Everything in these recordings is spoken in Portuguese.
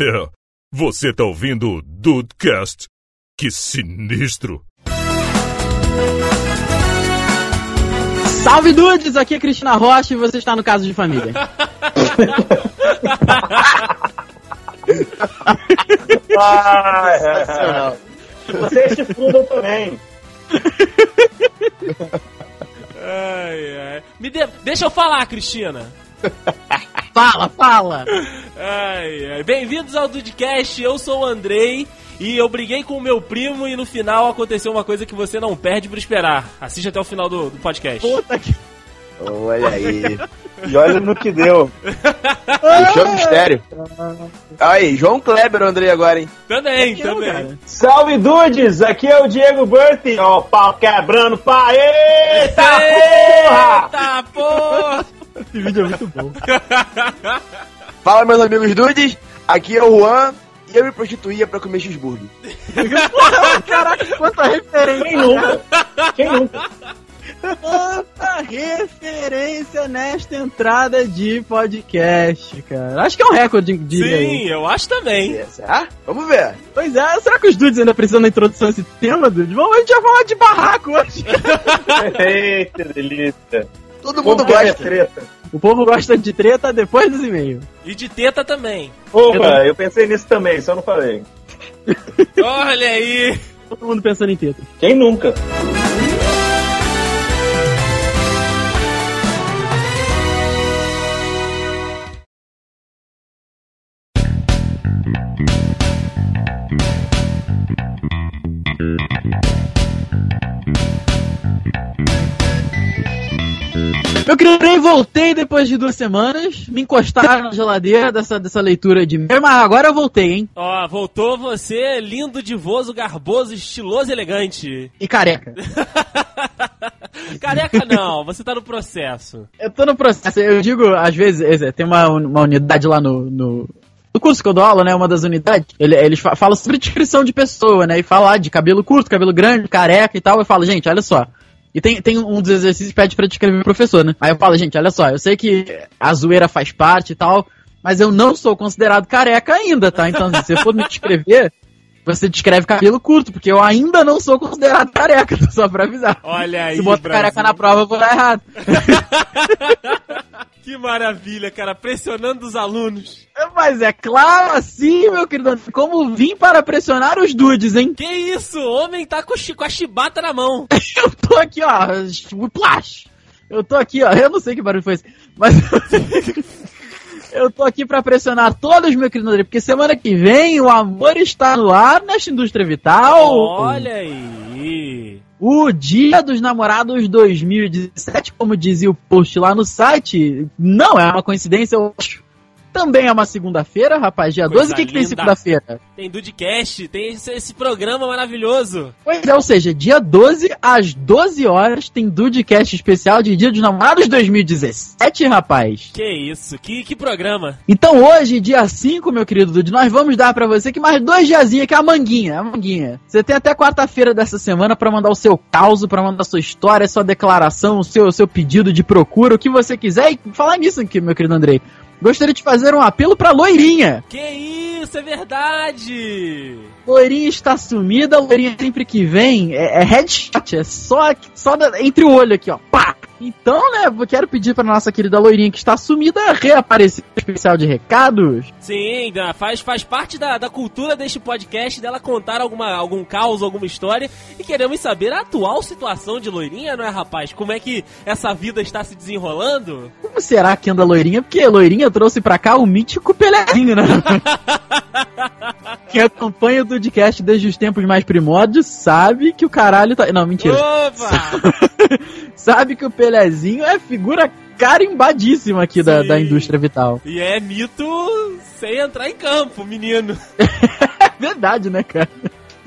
É, você tá ouvindo o Dudecast? Que sinistro! Salve dudes, aqui é Cristina Rocha e você está no Caso de Família. Ah, é. Você chifruda também. Ai, ai. Me dê- Deixa eu falar, Cristina. Fala, fala! Ai, ai. Bem-vindos ao Dudcast, eu sou o Andrei e eu briguei com o meu primo e no final aconteceu uma coisa que você não perde por esperar. Assiste até o final do, do podcast. Puta que. Olha aí. E olha no que deu. Deixou o mistério. Aí, João Kleber, o Andrei agora, hein? Também, Não, também. cara. Salve dudes, aqui é o Diego Berti. Ó, pau quebrando, pá. Eita porra! Eita porra! Esse vídeo é muito bom. Fala, meus amigos dudes. Aqui é o Juan e eu me prostituía pra comer cheeseburger. Caraca, quanta referência! Quem nunca? Quem nunca? Quanta referência nesta entrada de podcast, cara. Acho que é um recorde, eu. Sim, eu acho também. Será? Vamos ver. Pois é, será que os dudes ainda precisam da introdução a esse tema, dudes? Vamos, a gente vai falar de barraco hoje. Eita, delícia. Todo mundo é gosta. treta? O povo gosta de treta depois dos e-mails. E de teta também. Opa, eu pensei nisso também, só não falei. Olha aí. Todo mundo pensando em treta. Quem nunca? Eu criei, voltei depois de duas semanas, me encostaram na geladeira dessa, dessa leitura de e-mail, mas agora eu voltei, hein? Ó, voltou você, lindo, divoso, garboso, estiloso e elegante. E careca. Careca não, você tá no processo. Eu tô no processo, eu digo, às vezes, é, tem uma, uma unidade lá no, no, no curso que eu dou aula, né, uma das unidades, ele- eles fa- falam sobre descrição de pessoa, né, e falar de cabelo curto, cabelo grande, careca e tal, eu falo, gente, olha só. E tem, tem um dos exercícios que pede pra descrever o professor, né? Aí eu falo, gente, olha só, eu sei que a zoeira faz parte e tal, mas eu não sou considerado careca ainda, tá? Então, se você for me descrever, você descreve cabelo curto, porque eu ainda não sou considerado careca, só pra avisar. Olha aí, Se bota careca na prova, eu vou dar errado. Que maravilha, cara, pressionando os alunos. Mas é claro assim, meu querido. Como vim para pressionar os dudes, hein? Que isso, o homem tá com, com a chibata na mão. Eu tô aqui, ó. Eu tô aqui, ó. Eu não sei que barulho foi esse. Mas. Eu tô aqui pra pressionar todos, meu querido André, porque semana que vem o amor está no ar nesta indústria vital. Olha aí. O Dia dos Namorados 2017, como dizia o post lá no site, não é uma coincidência, eu acho. Também é uma segunda-feira, rapaz. Dia Coisa 12, o que, que tem segunda-feira? Tem Dudcast, tem esse, esse programa maravilhoso. Pois é, ou seja, dia 12 às 12 horas tem Dudecast especial de Dia dos Namorados 2017, rapaz. Que isso, que, que programa. Então hoje, dia 5, meu querido Dude, nós vamos dar pra você que mais dois diazinhos, que é a manguinha, a manguinha. Você tem até quarta-feira dessa semana pra mandar o seu caos, pra mandar a sua história, a sua declaração, o seu, o seu pedido de procura, o que você quiser. E falar nisso aqui, meu querido Andrei. Gostaria de fazer um apelo pra loirinha. Que isso, é verdade. Loirinha está sumida, loirinha sempre que vem é, é headshot, é só, só da- entre o olho aqui, ó. Pá! Então, né, quero pedir pra nossa querida loirinha que está sumida reaparecer especial de recados. Sim, faz, faz parte da, da cultura deste podcast dela contar alguma, algum caos, alguma história. E queremos saber a atual situação de loirinha, não é, rapaz? Como é que essa vida está se desenrolando? Como será que anda loirinha? Porque loirinha trouxe pra cá o mítico Pelezinho, né? Quem acompanha o Dudcast desde os tempos mais primórdios sabe que o caralho tá. Não, mentira. Opa! sabe que o Pelezinho é figura carimbadíssima aqui da, da indústria vital. e é mito sem entrar em campo, menino. Verdade, né, cara?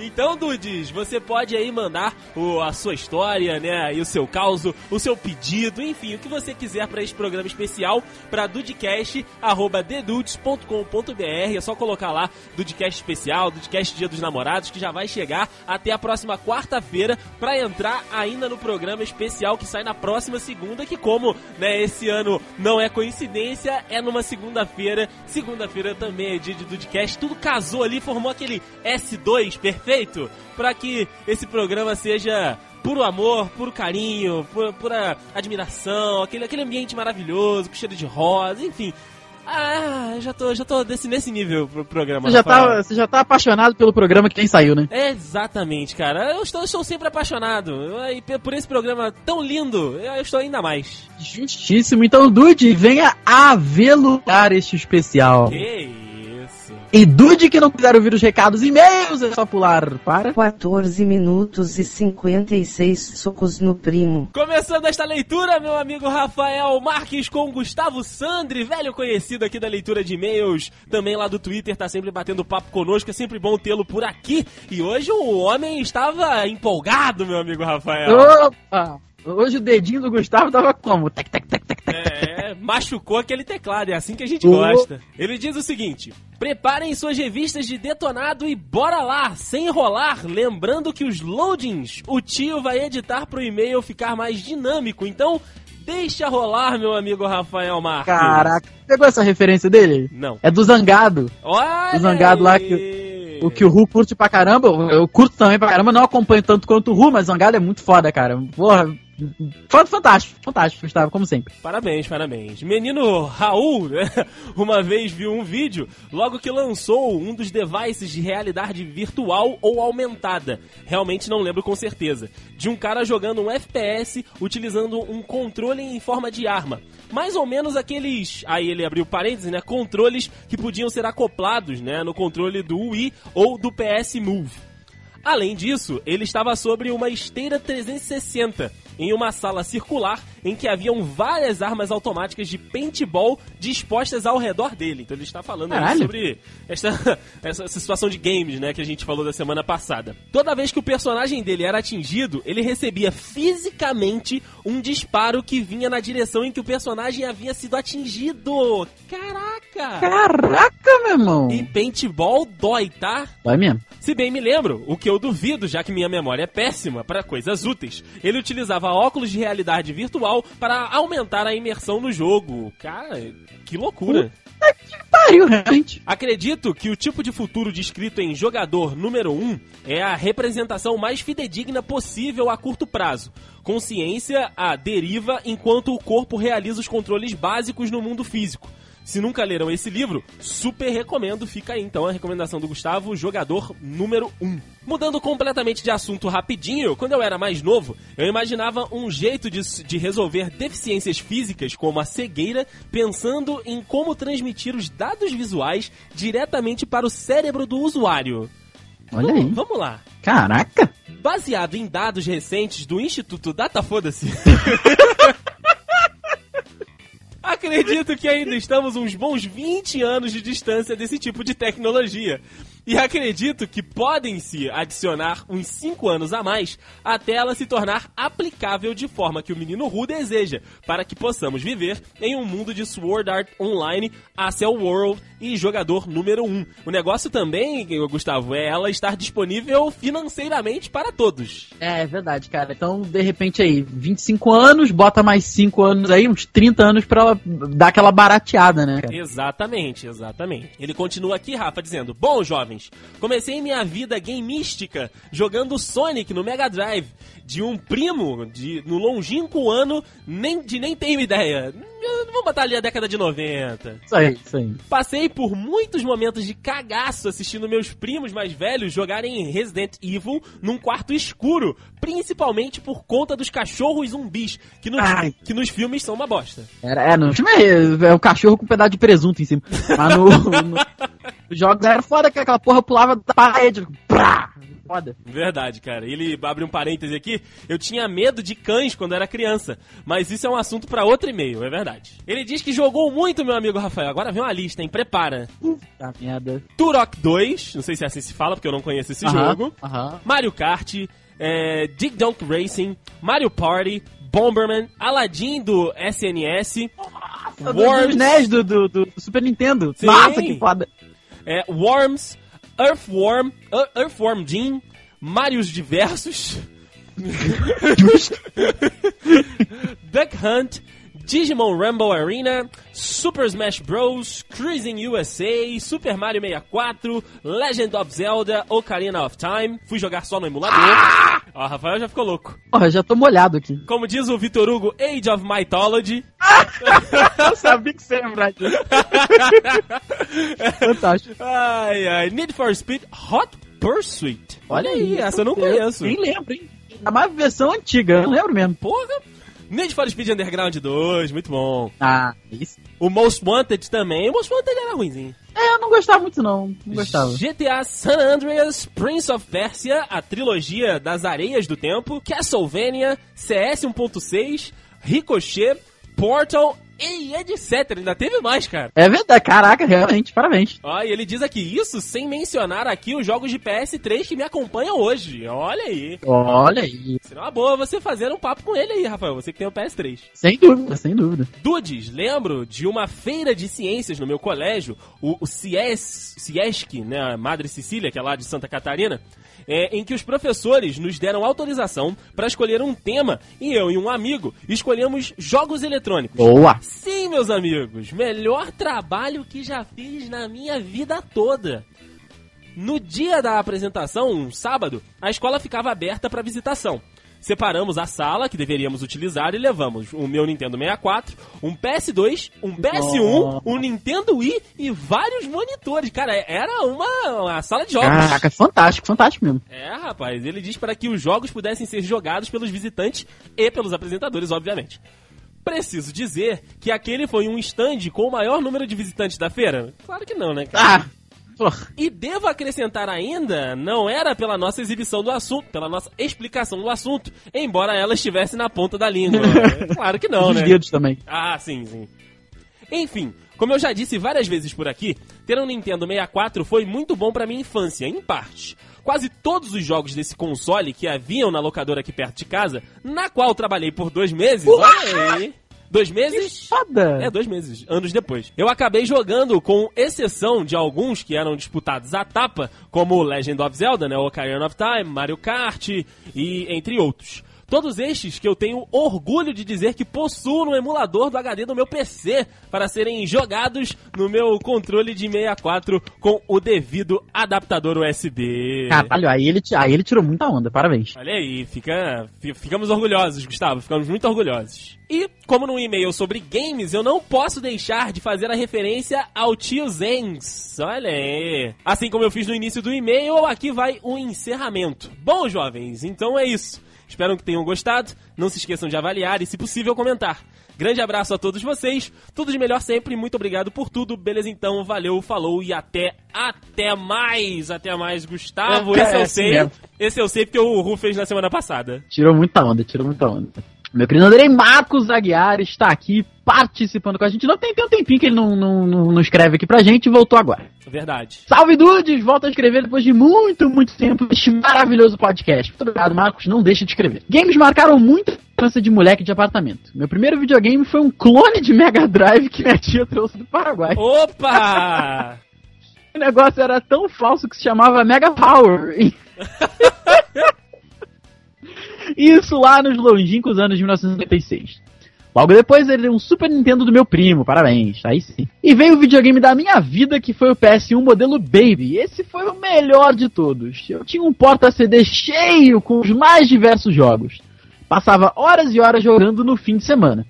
Então, Dudes, você pode aí mandar o, a sua história, né, e o seu caos, o seu pedido, enfim, o que você quiser para esse programa especial para dudecast@dedudes.com.br. É só colocar lá Dudecast especial, Dudecast Dia dos Namorados, que já vai chegar até a próxima quarta-feira para entrar ainda no programa especial que sai na próxima segunda, que como, né, esse ano não é coincidência, é numa segunda-feira. Segunda-feira também é dia de Dudecast, tudo casou ali, formou aquele S2 perfeito perfeito para que esse programa seja puro amor, puro carinho, pura, pura admiração, aquele, aquele ambiente maravilhoso, com cheiro de rosa, enfim. Ah, já tô, já tô desse, nesse nível pro programa. Você já, tá, você já tá apaixonado pelo programa que nem saiu, né? Exatamente, cara. Eu estou, eu estou sempre apaixonado. E por esse programa tão lindo, eu estou ainda mais. Justíssimo. Então, Dude, venha aveluar este especial. Que e Dude que não quiser ouvir os recados e e-mails, é só pular para 14 minutos e 56 socos no primo. Começando esta leitura, meu amigo Rafael Marques com Gustavo Sandri, velho conhecido aqui da leitura de e-mails, também lá do Twitter, tá sempre batendo papo conosco, é sempre bom tê-lo por aqui. E hoje o homem estava empolgado, meu amigo Rafael. Opa! Hoje o dedinho do Gustavo tava como? Tec, tec, tec, tec, tec. É, machucou aquele teclado, é assim que a gente gosta. Ele diz o seguinte: preparem suas revistas de detonado e bora lá, sem enrolar. Lembrando que os loadings o tio vai editar pro e-mail ficar mais dinâmico. Então, deixa rolar, meu amigo Rafael Marques. Caraca, pegou essa referência dele? Não. É do Zangado. Olha o Zangado lá que. O que o Ru curte pra caramba, eu curto também pra caramba, não acompanho tanto quanto o Ru, mas Zangado é muito foda, cara. Porra, Fantástico, fantástico, Gustavo, como sempre. Parabéns, parabéns. Menino Raul, né, uma vez viu um vídeo logo que lançou um dos devices de realidade virtual ou aumentada. Realmente não lembro com certeza. De um cara jogando um FPS utilizando um controle em forma de arma. Mais ou menos aqueles, aí ele abriu parênteses, né, controles que podiam ser acoplados, né, no controle do Wii ou do PS Move. Além disso, ele estava sobre uma esteira 360, em uma sala circular em que haviam várias armas automáticas de paintball dispostas ao redor dele. Então ele está falando sobre esta, essa situação de games, né, que a gente falou da semana passada. Toda vez que o personagem dele era atingido, ele recebia fisicamente um disparo que vinha na direção em que o personagem havia sido atingido. Caraca! Caraca, meu irmão! E paintball dói, tá? Dói mesmo. Se bem me lembro, o que eu duvido, já que minha memória é péssima para coisas úteis, ele utilizava óculos de realidade virtual para aumentar a imersão no jogo. Cara, que loucura. Puta que pariu, realmente. Acredito que o tipo de futuro descrito em jogador número 1 é a representação mais fidedigna possível a curto prazo. Consciência a deriva enquanto o corpo realiza os controles básicos no mundo físico se nunca leram esse livro, super recomendo. Fica aí então a recomendação do Gustavo, jogador número 1. Mudando completamente de assunto rapidinho, quando eu era mais novo, eu imaginava um jeito de, de resolver deficiências físicas, como a cegueira, pensando em como transmitir os dados visuais diretamente para o cérebro do usuário. Olha aí. Vamos lá. Caraca! Baseado em dados recentes do Instituto Data Foda-se. Acredito que ainda estamos uns bons 20 anos de distância desse tipo de tecnologia. E acredito que podem se adicionar uns 5 anos a mais até ela se tornar aplicável de forma que o menino Ru deseja, para que possamos viver em um mundo de Sword Art Online, Acel World e jogador número 1. Um. O negócio também, Gustavo, é ela estar disponível financeiramente para todos. É, é verdade, cara. Então, de repente aí, 25 anos, bota mais 5 anos aí, uns 30 anos para ela dar aquela barateada, né? Cara? Exatamente, exatamente. Ele continua aqui, Rafa, dizendo: Bom, jovem jovens. Comecei minha vida gamística jogando Sonic no Mega Drive de um primo de, no longínquo ano nem, de nem tenho ideia. Vamos botar ali a década de 90. Isso aí, isso aí. Passei por muitos momentos de cagaço assistindo meus primos mais velhos jogarem Resident Evil num quarto escuro, principalmente por conta dos cachorros zumbis, que nos, que nos filmes são uma bosta. Era, é, no filme é, é o cachorro com um pedaço de presunto em cima. Mas no, no, nos jogos era foda que aquela porra pulava da parede. Prá! foda. Verdade, cara. Ele abre um parêntese aqui. Eu tinha medo de cães quando era criança, mas isso é um assunto pra outro e-mail, é verdade. Ele diz que jogou muito, meu amigo Rafael. Agora vem uma lista, hein? Prepara. Tá merda. Turok 2, não sei se é assim se fala, porque eu não conheço esse Aham, jogo. Aham. Mario Kart, é, Dig Dunk Racing, Mario Party, Bomberman, Aladdin do SNS, Do, dos NES do, do, do Super Nintendo. Sim. Nossa, que foda. é, Worms, Earthworm, Ear- Earthworm Jim, Marios Diversos, Duck Hunt, Digimon Rumble Arena, Super Smash Bros, Cruising USA, Super Mario 64, Legend of Zelda, Ocarina of Time. Fui jogar só no emulador. Ó, Rafael já ficou louco. Porra, já tô molhado aqui. Como diz o Vitor Hugo, Age of Mythology. Eu sabia que você ia lembrar disso. Fantástico. Ai, ai. Need for Speed Hot Pursuit. Olha aí, essa eu não conheço. Nem lembro, hein? É uma versão antiga, eu não lembro mesmo. Porra. Need for Speed Underground 2, muito bom. Ah, isso. O Most Wanted também. O Most Wanted era ruimzinho. É, eu não gostava muito não. Não gostava. GTA San Andreas, Prince of Persia, a trilogia das areias do tempo, Castlevania, CS 1.6, Ricochet, Portal e etc. Ainda teve mais, cara. É verdade, caraca, realmente, parabéns. Ó, e ele diz aqui, isso sem mencionar aqui os jogos de PS3 que me acompanham hoje. Olha aí. Olha aí. Seria uma boa você fazer um papo com ele aí, Rafael. Você que tem o PS3. Sem dúvida, sem dúvida. Dudes, lembro de uma feira de ciências no meu colégio, o, o CIES, CIESC, né, a Madre Cecília, que é lá de Santa Catarina, é, em que os professores nos deram autorização para escolher um tema e eu e um amigo escolhemos jogos eletrônicos. Boa. Sim, meus amigos, melhor trabalho que já fiz na minha vida toda. No dia da apresentação, um sábado, a escola ficava aberta para visitação. Separamos a sala que deveríamos utilizar e levamos o meu Nintendo 64, um PS2, um PS1, um Nintendo Wii e vários monitores. Cara, era uma, uma sala de jogos. Caraca, fantástico, fantástico mesmo. É, rapaz, ele diz para que os jogos pudessem ser jogados pelos visitantes e pelos apresentadores, obviamente. Preciso dizer que aquele foi um stand com o maior número de visitantes da feira? Claro que não, né, cara? Ah. E devo acrescentar ainda, não era pela nossa exibição do assunto, pela nossa explicação do assunto, embora ela estivesse na ponta da língua. claro que não, Os né? dedos também. Ah, sim, sim. Enfim, como eu já disse várias vezes por aqui, ter um Nintendo 64 foi muito bom pra minha infância, em parte. Quase todos os jogos desse console que haviam na locadora aqui perto de casa, na qual trabalhei por dois meses, olha aí. Dois meses? Foda. É, dois meses, anos depois. Eu acabei jogando com exceção de alguns que eram disputados à tapa, como Legend of Zelda, né, Ocarina of Time, Mario Kart e entre outros. Todos estes que eu tenho orgulho de dizer que possuo no emulador do HD do meu PC para serem jogados no meu controle de 64 com o devido adaptador USB. Caralho, aí ele, aí ele tirou muita onda, parabéns. Olha aí, fica, fi- ficamos orgulhosos, Gustavo, ficamos muito orgulhosos. E, como no e-mail sobre games, eu não posso deixar de fazer a referência ao tio Zengs. Olha aí. Assim como eu fiz no início do e-mail, aqui vai o encerramento. Bom, jovens, então é isso. Espero que tenham gostado. Não se esqueçam de avaliar e, se possível, comentar. Grande abraço a todos vocês. Tudo de melhor sempre. Muito obrigado por tudo. Beleza, então. Valeu, falou e até, até mais. Até mais, Gustavo. É, Esse eu é assim sei. Esse eu sei porque o Ru fez na semana passada. Tirou muita onda, tirou muita onda. Meu querido Andrei Marcos Aguiar está aqui participando com a gente. Não tem, tem um tempinho que ele não, não, não, não escreve aqui pra gente e voltou agora. Verdade. Salve Dudes! Volta a escrever depois de muito, muito tempo este maravilhoso podcast. Muito obrigado, Marcos. Não deixe de escrever. Games marcaram muito infância de moleque de apartamento. Meu primeiro videogame foi um clone de Mega Drive que minha tia trouxe do Paraguai. Opa! O negócio era tão falso que se chamava Mega Power. Isso lá nos longínquos anos de 1996. Logo depois ele deu um Super Nintendo do meu primo, parabéns, aí sim. E veio o videogame da minha vida, que foi o PS1 modelo Baby. Esse foi o melhor de todos. Eu tinha um porta-CD cheio com os mais diversos jogos. Passava horas e horas jogando no fim de semana.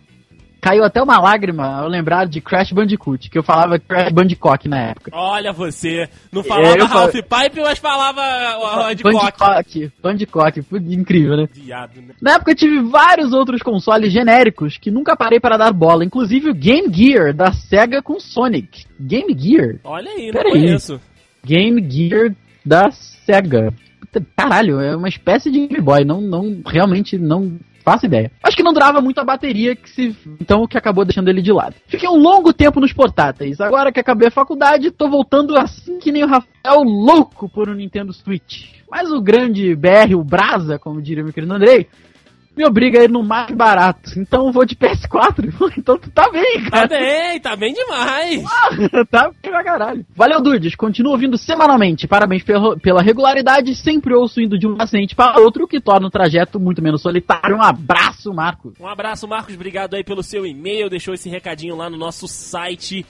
Caiu até uma lágrima ao lembrar de Crash Bandicoot, que eu falava Crash Bandicoot na época. Olha você. Não falava É, eu Ralph falo- Pipe, mas falava. Bandicoot, Bandicoot, pô, incrível, né? Viado, né? Na época eu tive vários outros consoles genéricos que nunca parei para dar bola, inclusive o Game Gear da Sega com Sonic. Game Gear? Olha aí, não Pera aí. conheço. Game Gear da Sega. caralho, é uma espécie de Game Boy. Não, não, realmente não faço ideia. Acho que não durava muito a bateria, que se, então o que acabou deixando ele de lado. Fiquei um longo tempo nos portáteis. Agora que acabei a faculdade, tô voltando assim que nem o Rafael louco por um Nintendo Switch. Mas o grande BR, o Brasa, como diria meu querido Andrei, me obriga a ir no mais barato. Então eu vou de PS4. então tu tá bem, Tá cara. bem, tá bem demais. tá bem pra caralho. Valeu, Dudes. Continuo ouvindo semanalmente. Parabéns pela, pela regularidade. Sempre ouço indo de um paciente para outro, que torna o trajeto muito menos solitário. Um abraço, Marcos. Um abraço, Marcos. Obrigado aí pelo seu e-mail. Deixou esse recadinho lá no nosso site.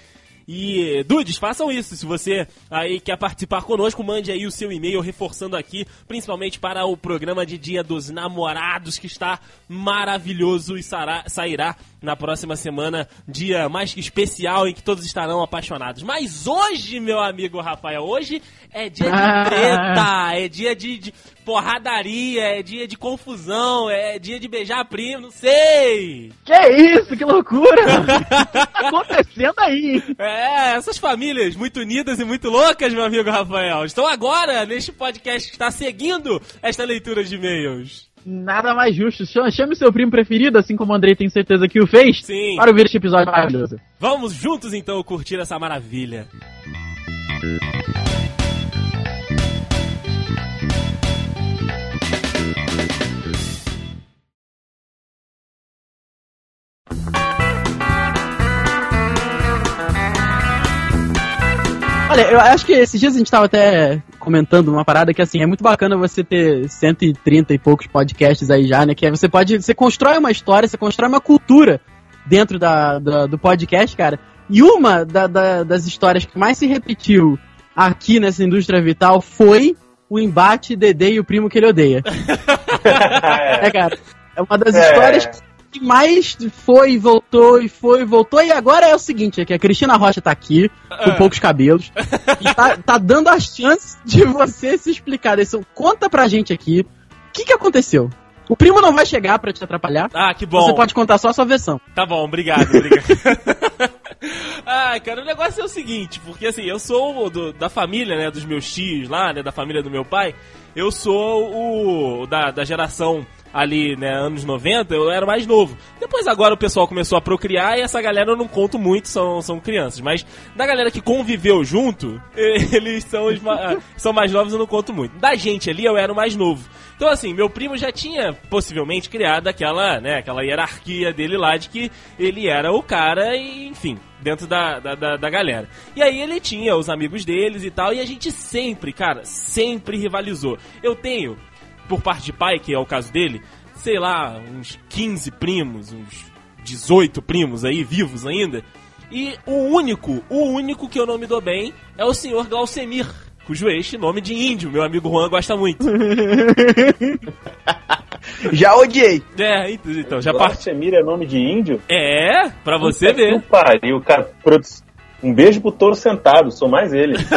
E, Dudes, façam isso. Se você aí quer participar conosco, mande aí o seu e-mail reforçando aqui, principalmente para o programa de Dia dos Namorados, que está maravilhoso e sará- sairá na próxima semana. Dia mais que especial em que todos estarão apaixonados. Mas hoje, meu amigo Rafael, hoje é dia de treta, é dia de, de porradaria, é dia de confusão, é dia de beijar primo, não sei. Que isso, que loucura! o que tá acontecendo aí? É, essas famílias muito unidas e muito loucas, meu amigo Rafael, estão agora neste podcast que está seguindo esta leitura de e-mails. Nada mais justo. Chame, seu primo preferido, assim como o Andrei tem certeza que o fez, Sim. para ouvir este episódio maravilhoso. Vamos juntos então curtir essa maravilha. Olha, eu acho que esses dias a gente tava até comentando uma parada que assim, é muito bacana você ter 130 e poucos podcasts aí já, né? Que é você pode. Você constrói uma história, você constrói uma cultura dentro da, da- do podcast, cara. E uma da- da- das histórias que mais se repetiu aqui nessa indústria vital foi o embate Dedê e o primo que ele odeia. é, cara. É uma das É. histórias que mais foi, voltou e foi, voltou. E agora é o seguinte, é que a Cristina Rocha tá aqui, com poucos cabelos, e tá, tá dando a chance de você se explicar. Isso. Conta pra gente aqui, o que que aconteceu? O primo não vai chegar pra te atrapalhar. Ah, que bom. Você pode contar só a sua versão. Tá bom, obrigado, obrigado. ah, cara, o negócio é o seguinte, porque assim, eu sou do- da família, né, dos meus tios lá, né, da família do meu pai, eu sou o da, da geração ali, né, anos 90, eu era mais novo. Depois agora o pessoal começou a procriar e essa galera eu não conto muito, são, são crianças. Mas da galera que conviveu junto, eles são, os ma- são mais novos, eu não conto muito. Da gente ali, eu era o mais novo. Então, assim, meu primo já tinha possivelmente criado aquela, né, aquela hierarquia dele lá de que ele era o cara e, enfim, dentro da, da, da, da galera. E aí ele tinha os amigos deles e tal, e a gente sempre, cara, sempre rivalizou. Eu tenho, por parte de pai, que é o caso dele, sei lá, uns 15 primos, uns 18 primos aí, vivos ainda. E o único, o único que eu não me dou bem é o senhor Glaucemir, cujo este nome de índio, meu amigo Juan gosta muito. Já odiei. É, ent- então, já parte. Semir é nome de índio? É, pra você Puta que ver. pariu, cara. Um beijo pro touro sentado, sou mais ele.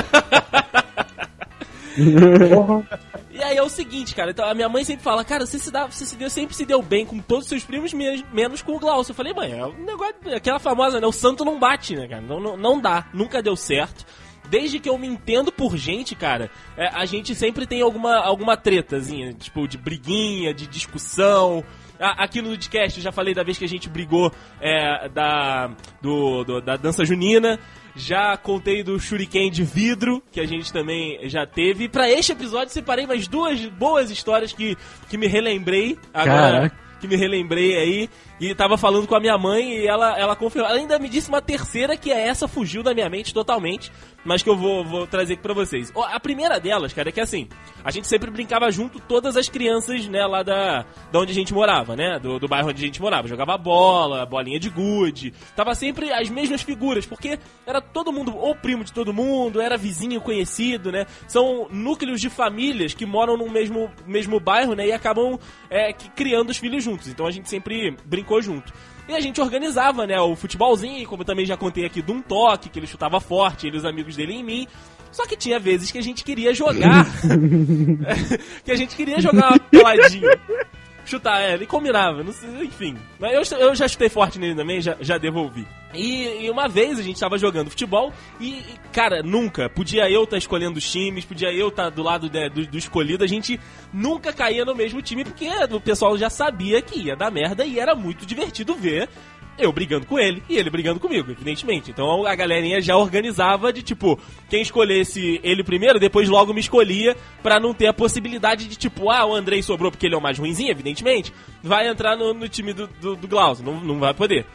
E aí é o seguinte, cara, então a minha mãe sempre fala, cara, você se, dá, você se deu, sempre se deu bem com todos os seus primos, me- menos com o Glaucio. Eu falei, mãe, é um negócio, aquela famosa, né? O santo não bate, né, cara? Não, não, não dá, nunca deu certo. Desde que eu me entendo por gente, cara, é, a gente sempre tem alguma, alguma tretazinha, tipo, de briguinha, de discussão. Aqui no podcast já falei da vez que a gente brigou é, da, do, do- da dança junina. Já contei do shuriken de vidro, que a gente também já teve. E pra este episódio separei mais duas boas histórias que, que me relembrei agora. Caraca. Que me relembrei aí. E tava falando com a minha mãe e ela, ela confirmou. Ela ainda me disse uma terceira que é essa, fugiu da minha mente totalmente. Mas que eu vou, vou trazer aqui pra vocês. A primeira delas, cara, é que assim, a gente sempre brincava junto, todas as crianças, né, lá da, da onde a gente morava, né? Do, do bairro onde a gente morava. Jogava bola, bolinha de gude. Tava sempre as mesmas figuras, porque era todo mundo, ou primo de todo mundo, era vizinho conhecido, né? São núcleos de famílias que moram no mesmo, mesmo bairro, né? E acabam é, criando os filhos juntos. Então a gente sempre brincou junto. E a gente organizava, né, o futebolzinho, como eu também já contei aqui, de um toque, que ele chutava forte, ele e os amigos dele em mim. Só que tinha vezes que a gente queria jogar. que a gente queria jogar uma peladinha. Chutar, ele combinava, não sei, enfim. Mas eu, eu já chutei forte nele também, já, já devolvi. E, e uma vez a gente tava jogando futebol e, e, cara, nunca. Podia eu estar escolhendo os times, podia eu estar do lado né, do, do escolhido, a gente nunca caía no mesmo time porque o pessoal já sabia que ia dar merda e era muito divertido ver eu brigando com ele e ele brigando comigo, evidentemente. Então a galerinha já organizava de tipo, quem escolhesse ele primeiro, depois logo me escolhia pra não ter a possibilidade de tipo, ah, o Andrei sobrou porque ele é o mais ruimzinho, evidentemente, vai entrar no, no time do, do, do Glaucio, não, não vai poder.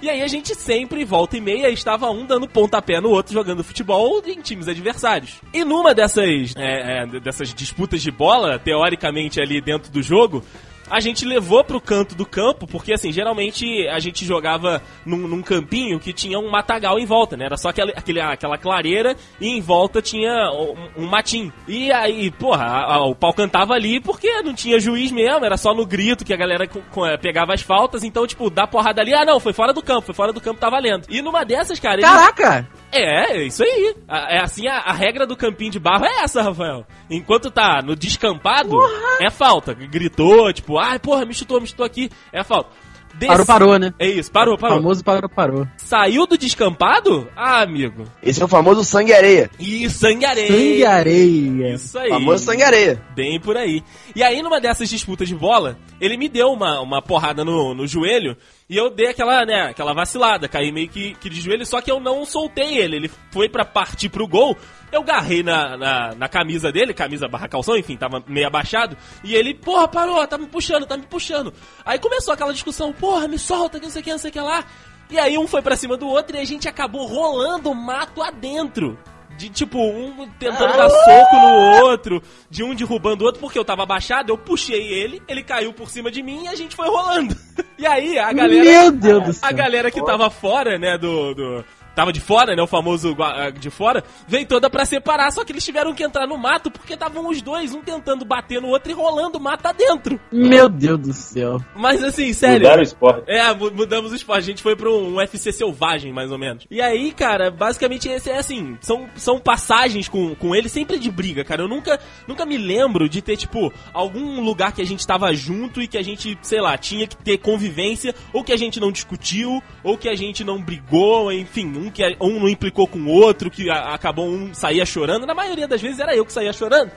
E aí a gente sempre, volta e meia, estava um dando pontapé no outro, jogando futebol em times adversários. E numa dessas, é, é, dessas disputas de bola, teoricamente ali dentro do jogo, a gente levou pro canto do campo, porque assim, geralmente a gente jogava num, num campinho que tinha um matagal em volta, né? Era só aquela, aquele, aquela clareira e em volta tinha um, um matinho. E aí, porra, a, a, o pau cantava ali porque não tinha juiz mesmo, era só no grito que a galera com, com, é, pegava as faltas, então, tipo, dá porrada ali, ah não, foi fora do campo, foi fora do campo, tá valendo. E numa dessas, cara. Caraca! É, é isso aí. É assim, a, a, regra do campinho de barro é essa, Rafael. Enquanto tá no descampado, porra. é falta. Gritou, tipo, ai, porra, me chutou, me chutou aqui, é falta. Desse... Parou, parou, né? É isso, parou, parou. O famoso parou, parou. Saiu do descampado? Ah, amigo. Esse é o famoso sangue-areia. E sangue-areia. Sangue-areia. Isso aí. Famoso sangue-areia. Bem por aí. E aí, numa dessas disputas de bola, ele me deu uma, uma porrada no, no joelho e eu dei aquela, né, aquela vacilada, caí meio que, que de joelho, só que eu não soltei ele. Ele foi para partir pro gol. Eu garrei na, na, na, camisa dele, camisa barra calção, enfim, tava meio abaixado. E ele, porra, parou, tá me puxando, tá me puxando. Aí começou aquela discussão, porra, me solta, que não sei o que, não sei o que lá. E aí um foi pra cima do outro e a gente acabou rolando o mato adentro. De tipo, um tentando dar soco no outro, de um derrubando o outro, porque eu tava abaixado, eu puxei ele, ele caiu por cima de mim e a gente foi rolando. E aí, a galera. Meu Deus do céu. A galera que tava fora, né, do, do tava de fora, né? O famoso de fora, veio toda para separar, só que eles tiveram que entrar no mato porque estavam os dois, um tentando bater no outro e rolando o mato adentro. Meu Deus do céu. Mas assim, sério. Mudaram o esporte. É, mudamos o esporte. A gente foi pra um UFC selvagem, mais ou menos. E aí, cara, basicamente esse é assim, são, são passagens com, com ele sempre de briga, cara. Eu nunca, nunca me lembro de ter, tipo, algum lugar que a gente tava junto e que a gente, sei lá, tinha que ter convivência, ou que a gente não discutiu, ou que a gente não brigou, enfim, um que um não implicou com o outro, que a, acabou um saía chorando. Na maioria das vezes era eu que saía chorando.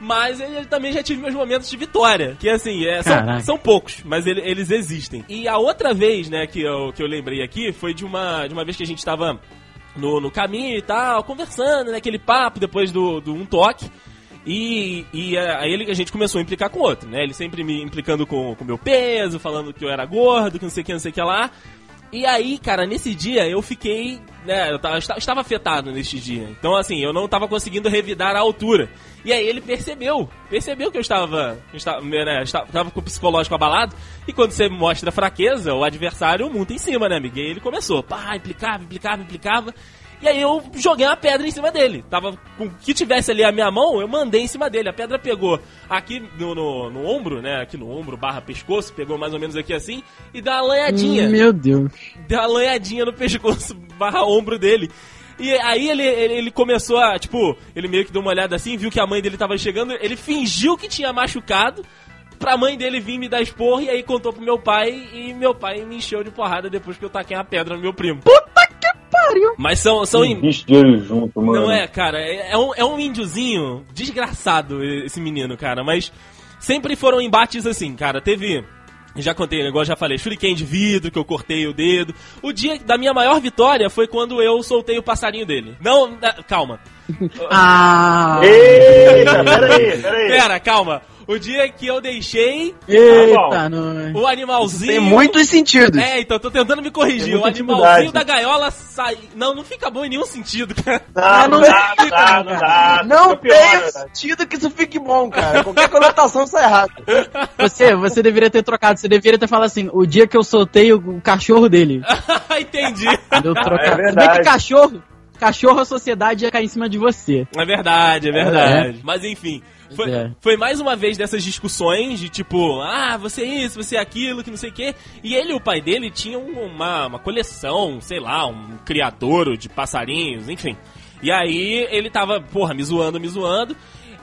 Mas ele também já tive meus momentos de vitória. Que assim, é, são, são, poucos, mas ele, eles existem. E a outra vez, né, que eu, que eu lembrei aqui foi de uma, de uma vez que a gente tava no, no caminho e tal, conversando, né, aquele papo depois do, do um toque. E, e aí ele, a gente começou a implicar com o outro, né? Ele sempre me implicando com o meu peso, falando que eu era gordo, que não sei o que, não sei o que lá. E aí, cara, nesse dia eu fiquei. Né, eu, tava, eu estava afetado neste dia. Então, assim, eu não estava conseguindo revidar a altura. E aí ele percebeu, percebeu que eu estava, eu estava, né, estava com o psicológico abalado. E quando você mostra fraqueza, o adversário monta em cima, né, amigo? E ele começou, pá, implicava, implicava, implicava. E aí eu joguei uma pedra em cima dele. Tava com o que tivesse ali a minha mão, eu mandei em cima dele. A pedra pegou aqui no, no, no ombro, né? Aqui no ombro, barra pescoço, pegou mais ou menos aqui assim, e deu uma lanhadinha. Meu Deus. Deu uma lanhadinha no pescoço, barra ombro dele. E aí ele, ele, ele, começou a, tipo, ele meio que deu uma olhada assim, viu que a mãe dele tava chegando, ele fingiu que tinha machucado pra mãe dele vir me dar esporro e aí contou pro meu pai e meu pai me encheu de porrada depois que eu taquei a pedra no meu primo. Puta pariu. Mas são. são in... bicho de olho junto, mano. Não é, cara. É, é, um, é um índiozinho desgraçado esse menino, cara. Mas sempre foram embates assim, cara. Teve. Já contei o negócio, já falei, shuriken de vidro, que eu cortei o dedo. O dia da minha maior vitória foi quando eu soltei o passarinho dele. Não, calma. ah! Eita, peraí, peraí. Pera, calma. O dia que eu deixei Eita, o animalzinho. Tem muitos sentidos. É, então tô tentando me corrigir. O animalzinho da gaiola sai. Não, não fica bom em nenhum sentido, cara. Não, não, dá, não dá, não dá. Não tem sentido que isso fique bom, cara. Qualquer conotação sai errado. Você, você deveria ter trocado. Você deveria ter falado assim: o dia que eu soltei o cachorro dele. Entendi. Eu trocar. É Se bem que cachorro. Cachorro, a sociedade ia cair em cima de você. É verdade, é verdade. É. Mas enfim, foi, é. foi, mais uma vez dessas discussões de tipo, ah, você é isso, você é aquilo, que não sei o quê. E ele e o pai dele tinham uma, uma coleção, sei lá, um criadouro de passarinhos, enfim. E aí ele tava, porra, me zoando, me zoando.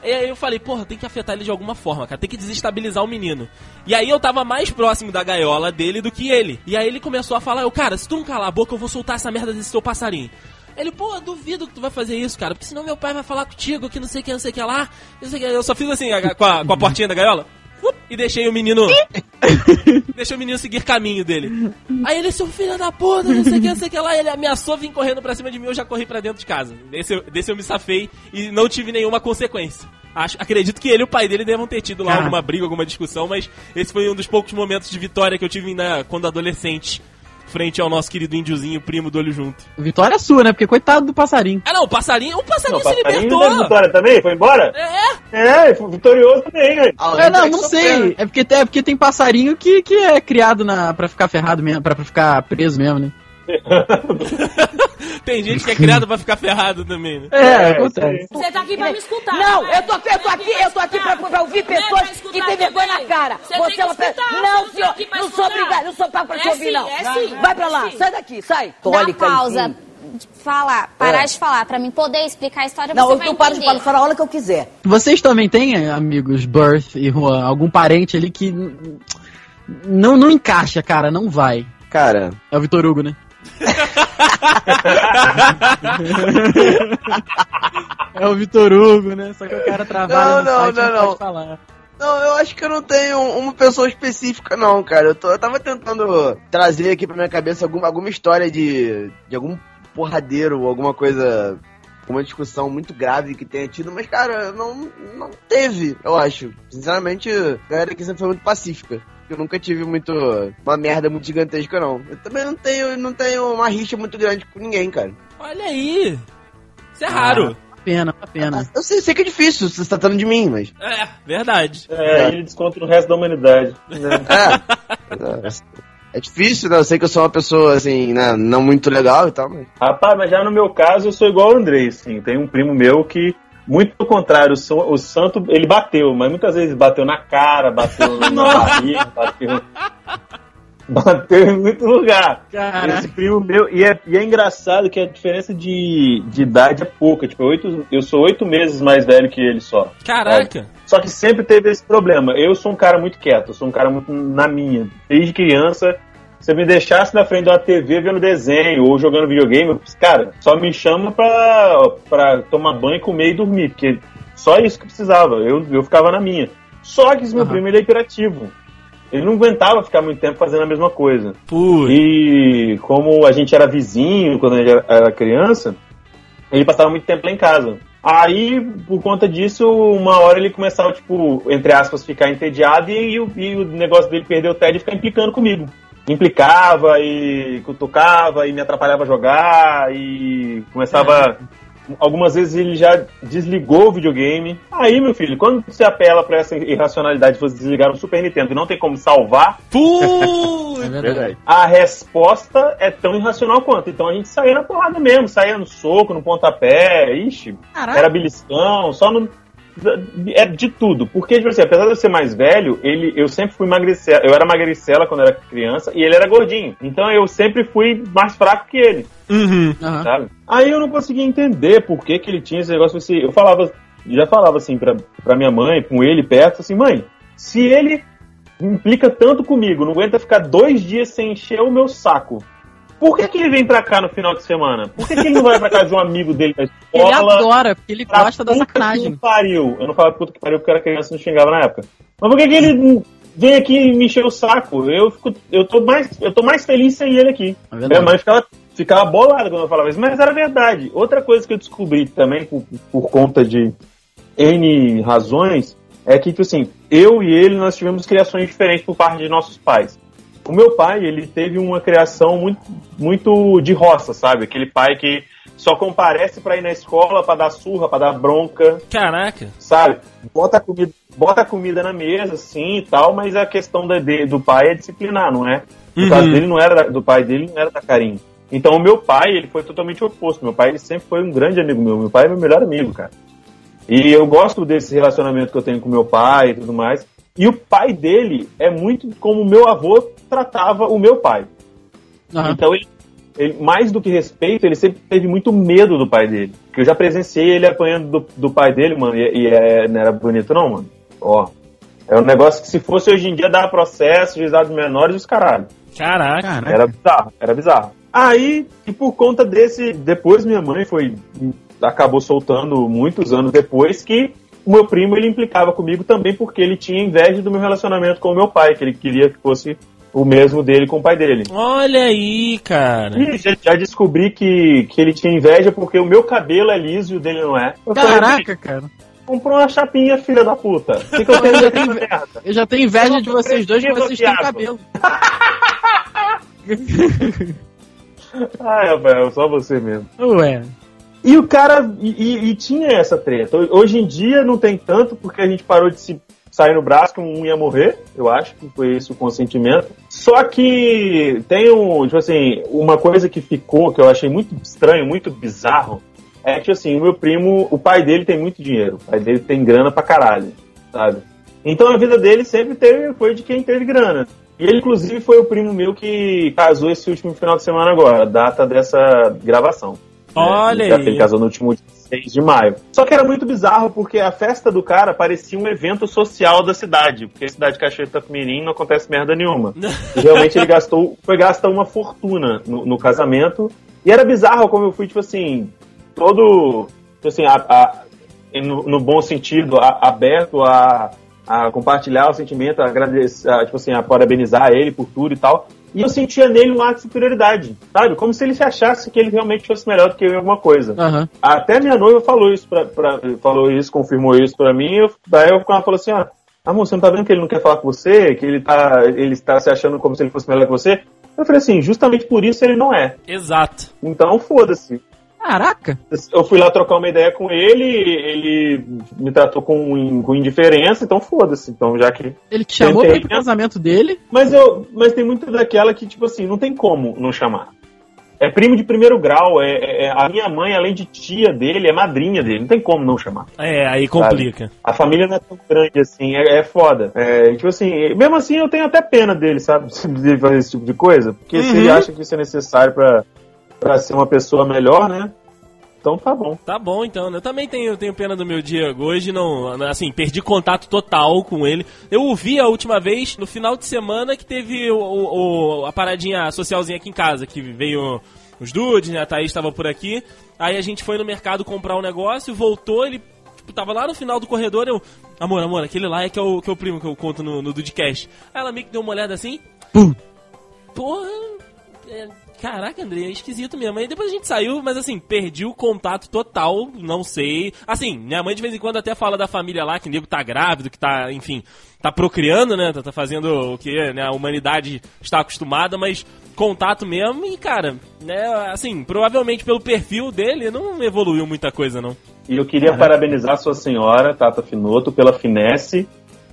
E aí eu falei, porra, tem que afetar ele de alguma forma, cara. Tem que desestabilizar o menino. E aí eu tava mais próximo da gaiola dele do que ele. E aí ele começou a falar, eu, cara, se tu não calar a boca, eu vou soltar essa merda desse teu passarinho. Ele, pô, duvido que tu vai fazer isso, cara, porque senão meu pai vai falar contigo que não sei o que, não sei o que lá. Sei que. Eu só fiz assim, a- com a, com a portinha da gaiola. Up, E deixei o menino. deixei o menino seguir caminho dele. Aí ele, seu filho da puta, não sei o que, não sei o que lá. Ele ameaçou vir correndo pra cima de mim, eu já corri pra dentro de casa. Desse, eu- desse eu me safei e não tive nenhuma consequência. Acho, acredito que ele e o pai dele devam ter tido lá Cara. alguma briga, alguma discussão, mas esse foi um dos poucos momentos de vitória que eu tive na, quando adolescente, frente ao nosso querido índiozinho, primo do olho junto. Vitória sua, né? Porque coitado do passarinho. Ah não, o passarinho, o passarinho Não, se passarinho libertou. da vitória também? Foi embora? É, É, foi vitorioso também, né? É, não, não sei. É porque, é porque tem passarinho que, que é criado na, pra ficar ferrado mesmo, pra, pra ficar preso mesmo, né? tem gente que é criado pra ficar ferrado também, né? É, É, acontece. Você tá aqui pra me escutar. Não, né? eu tô, eu tô aqui, eu tô aqui pra, pra ouvir é pra pessoas escutar que têm vergonha na cara. Você é uma pe- escutar, Não, senhor, tá pra não sou obrigado, não sou pago pra te É ouvir, não. é sim, Vai pra é lá, sim. sai daqui, sai. Dá pausa. Falar, parar É. de falar, pra mim poder explicar a história, Não, você eu vai para de falar, a hora que eu quiser. Vocês também têm, amigos, Birth e Juan, algum parente ali que não, não encaixa, cara, não vai. Cara, É o Vitor Hugo, né? É o Vitor Hugo, né? Só que o cara trabalha Não, no não, site, não, não, falar. Não, eu acho que eu não tenho uma pessoa específica, não, cara. Eu, tô, eu tava tentando trazer aqui pra minha cabeça alguma, alguma história de, de algum porradeiro, alguma coisa, alguma discussão muito grave que tenha tido, mas, cara, não, não teve, eu acho. Sinceramente, a galera aqui sempre foi muito pacífica. Eu nunca tive muito. uma merda muito gigantesca, não. Eu também não tenho, não tenho uma rixa muito grande com ninguém, cara. Olha aí. Isso é raro. Pena, uma pena. Eu sei, sei que é difícil, você tá tratando de mim, mas. É, verdade. É, ele desconta no resto da humanidade. É. É difícil, né? Eu sei que eu sou uma pessoa, assim, né, não muito legal e tal, mas. Rapaz, mas já no meu caso eu sou igual o Andrei, assim. Tem um primo meu que, muito pelo contrário, o, o santo, ele bateu, mas muitas vezes bateu na cara, bateu na barriga, bateu. Bateu em muito lugar. Caraca. Esse primo meu, e é, e é engraçado que a diferença de, de idade é pouca. Tipo, oito, eu sou oito meses mais velho que ele só. Caraca. Só que sempre teve esse problema. Eu sou um cara muito quieto, eu sou um cara muito na minha. Desde criança, se me deixasse na frente de uma TV vendo desenho ou jogando videogame, eu, cara, só me chama pra, pra tomar banho, comer e dormir, porque só isso que precisava. Eu, eu ficava na minha. Só que esse meu Aham. primo ele é hiperativo. Ele não aguentava ficar muito tempo fazendo a mesma coisa. E como a gente era vizinho quando a gente era- criança, ele passava muito tempo lá em casa. Aí, por conta disso, uma hora ele começava, tipo, entre aspas, ficar entediado e, o- e o negócio dele perder o TED e ficar implicando comigo. Implicava e cutucava e me atrapalhava a jogar e começava. Algumas vezes ele já desligou o videogame. Aí, meu filho, quando você apela pra essa irracionalidade de você desligar o Super Nintendo e não tem como salvar. É verdade. a resposta é tão irracional quanto. Então a gente saía na porrada mesmo, saía no soco, no pontapé, ixi, era beliscão, só no. É de tudo. Porque, tipo assim, apesar de eu ser mais velho, ele, eu sempre fui magricela. Eu era magricela quando era criança e ele era gordinho. Então eu sempre fui mais fraco que ele Uhum. Sabe? Aí eu não conseguia entender por que, que ele tinha esse negócio assim. Eu falava, já falava assim pra, pra minha mãe, com ele perto, assim, mãe, se ele implica tanto comigo, não aguenta ficar dois dias sem encher o meu saco. Por que, que ele vem pra cá no final de semana? Por que, que ele não vai pra casa de um amigo dele na Ele escola? adora, porque ele gosta da sacanagem. Que pariu. Eu não falava puta que pariu porque eu era criança e não xingava na época. Mas por que, que ele vem aqui e me encher o saco? Eu, fico, eu, tô mais, eu tô mais feliz sem ele aqui. É. Minha mãe ficava, ficava bolada quando eu falava isso, mas era verdade. Outra coisa que eu descobri também, por, por conta de N razões, é que, tipo assim, eu e ele, nós tivemos criações diferentes por parte de nossos pais. O meu pai, ele teve uma criação muito, muito de roça, sabe? Aquele pai que só comparece pra ir na escola, pra dar surra, pra dar bronca, Caraca. sabe? Bota a comida, bota a comida na mesa, sim e tal, mas a questão da- de- do pai é disciplinar, não é? No Uhum. caso dele, não era do pai dele, não era da carinho. Então o meu pai, ele foi totalmente oposto. Meu pai, ele sempre foi um grande amigo meu. Meu pai é meu melhor amigo, cara. E eu gosto desse relacionamento que eu tenho com meu pai e tudo mais. E o pai dele é muito como o meu avô tratava o meu pai. Aham. Então ele, ele, mais do que respeito, ele sempre teve muito medo do pai dele. Porque eu já presenciei ele apanhando do, do pai dele, mano, e, e é, não era bonito não, mano. Ó, é um negócio que se fosse hoje em dia dar processo, juizados menores e os caralho. Caraca. Era bizarro, era bizarro. Aí, e por conta desse, depois minha mãe foi, acabou soltando muitos anos depois que o meu primo ele implicava comigo também porque ele tinha inveja do meu relacionamento com o meu pai, que ele queria que fosse o mesmo dele com o pai dele. Olha aí, cara. E já, já descobri que, que ele tinha inveja porque o meu cabelo é liso e o dele não é. Eu falei, Caraca, cara. comprou uma chapinha, filha da puta. O que, que eu tenho Eu já tenho-? Eu já tenho inveja de vocês dois porque vocês têm cabelo. Ai, Rafael, só você mesmo. Ué. E o cara. E, e- tinha essa treta. Hoje em dia não tem tanto, porque a gente parou de se sair no braço que um ia morrer, eu acho que foi esse o consentimento. Só que tem um, tipo assim, uma coisa que ficou, que eu achei muito estranho, muito bizarro, é que assim, o meu primo, o pai dele tem muito dinheiro, o pai dele tem grana pra caralho, sabe? Então a vida dele sempre teve, foi de quem teve grana. E ele, inclusive, foi o primo meu que casou esse último final de semana agora, data dessa gravação. Olha Já aí. que Ele casou no último dia 6 de maio. Só que era muito bizarro porque a festa do cara parecia um evento social da cidade. Porque a cidade de Cachoeira de Itapemirim não acontece merda nenhuma. E realmente ele gastou, foi gastar uma fortuna no, no casamento. E era bizarro como eu fui, tipo assim, todo, tipo assim, a- a- no, no bom sentido, a- aberto a, a compartilhar o sentimento, a agradecer, tipo assim, a parabenizar ele por tudo e tal. E eu sentia nele um ato de superioridade, sabe? Como se ele se achasse que ele realmente fosse melhor do que eu em alguma coisa. Aham. Até minha noiva falou isso, pra, pra- falou isso, confirmou isso pra mim. Eu, daí eu, ela falou assim: ó, amor, você não tá vendo que ele não quer falar com você? Que ele tá, ele está se achando como se ele fosse melhor que você? Eu falei assim: justamente por isso ele não é. Exato. Então foda-se. Caraca. Eu fui lá trocar uma ideia com ele, ele me tratou com, com indiferença, então foda-se. Então já que. Ele te chamou pra Tentei, ir pro casamento dele. Mas eu, mas tem muito daquela que tipo assim, não tem como não chamar. É primo de primeiro grau, é, é- é- a minha mãe, além de tia dele, é madrinha dele, não tem como não chamar. É, aí complica. A família não é tão grande assim, é, é foda. É, tipo assim, mesmo assim eu tenho até pena dele, sabe? De fazer esse tipo de coisa. Porque se ele acha que isso é necessário pra, pra ser uma pessoa melhor, né? Então tá bom. Tá bom, então. né? Eu também tenho, tenho pena do meu Diego. Hoje não, assim, perdi contato total com ele. Eu o vi a última vez no final de semana que teve o, o- o- a paradinha socialzinha aqui em casa, que veio os dudes, né? A Thaís estava por aqui. Aí a gente foi no mercado comprar um negócio, voltou, ele tipo, tava lá no final do corredor, eu... Amor, amor, aquele lá é que é o, que é o primo que eu conto no, no Dudecast. Aí ela meio que deu uma olhada assim... Porra... é, caraca, André, é esquisito mesmo. Aí depois a gente saiu, mas assim, perdi o contato total, não sei. Assim, minha mãe de vez em quando até fala da família lá, que o nego tá grávido, que tá, enfim, tá procriando, né? Tá, tá fazendo o que né, a humanidade está acostumada, mas contato mesmo e, cara, né, assim, provavelmente pelo perfil dele não evoluiu muita coisa, não. E eu queria parabenizar a sua senhora, Tata Finoto, pela finesse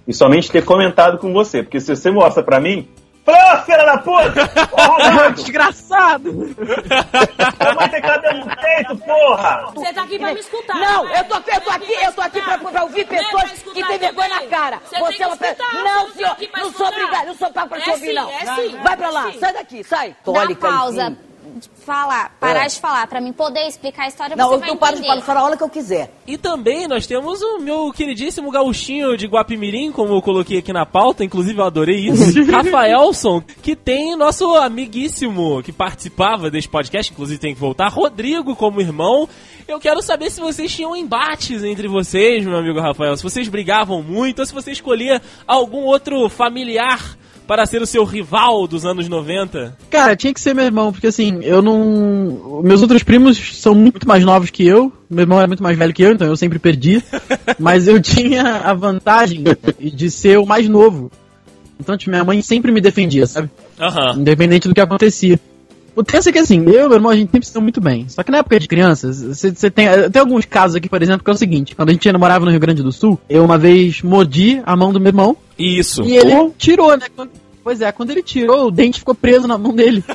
e somente ter comentado com você. Porque se você mostra pra mim, fala, ô filha da puta! Ô! Desgraçado! Eu vou ter cabelo no peito, porra! Você tá aqui pra me escutar. Não, né? eu tô aqui, eu tô aqui, eu tô aqui pra, pra ouvir pessoas que têm vergonha na cara. Você é uma pessoa. Não, senhor, não sou obrigada, não sou pago pra te É ouvir, não. é sim, Vai pra lá, é sai daqui, sai. Dá pausa. Falar, parar É. de falar, pra mim poder explicar a história, Não, você eu vai não paro de falar a hora que eu quiser. E também nós temos o meu queridíssimo gauchinho de Guapimirim, como eu coloquei aqui na pauta, inclusive eu adorei isso, Rafaelson, que tem nosso amiguíssimo que participava desse podcast, inclusive tem que voltar, Rodrigo como irmão. Eu quero saber se vocês tinham embates entre vocês, meu amigo Rafael, se vocês brigavam muito, ou se você escolhia algum outro familiar para ser o seu rival dos anos 90. Cara, tinha que ser meu irmão, porque assim, eu não. Meus outros primos são muito mais novos que eu. Meu irmão é muito mais velho que eu, então eu sempre perdi. Mas eu tinha a vantagem de ser o mais novo. Então, tipo, minha mãe sempre me defendia, sabe? Aham. Independente do que acontecia. O tenso é que assim, eu e meu irmão a gente sempre se deu muito bem. Só que na época de crianças, você tem. Tem alguns casos aqui, por exemplo, que é o seguinte: quando a gente ainda morava no Rio Grande do Sul, eu uma vez mordi a mão do meu irmão Isso. e ele tirou, né? Quando- pois é, quando ele tirou, o dente ficou preso na mão dele.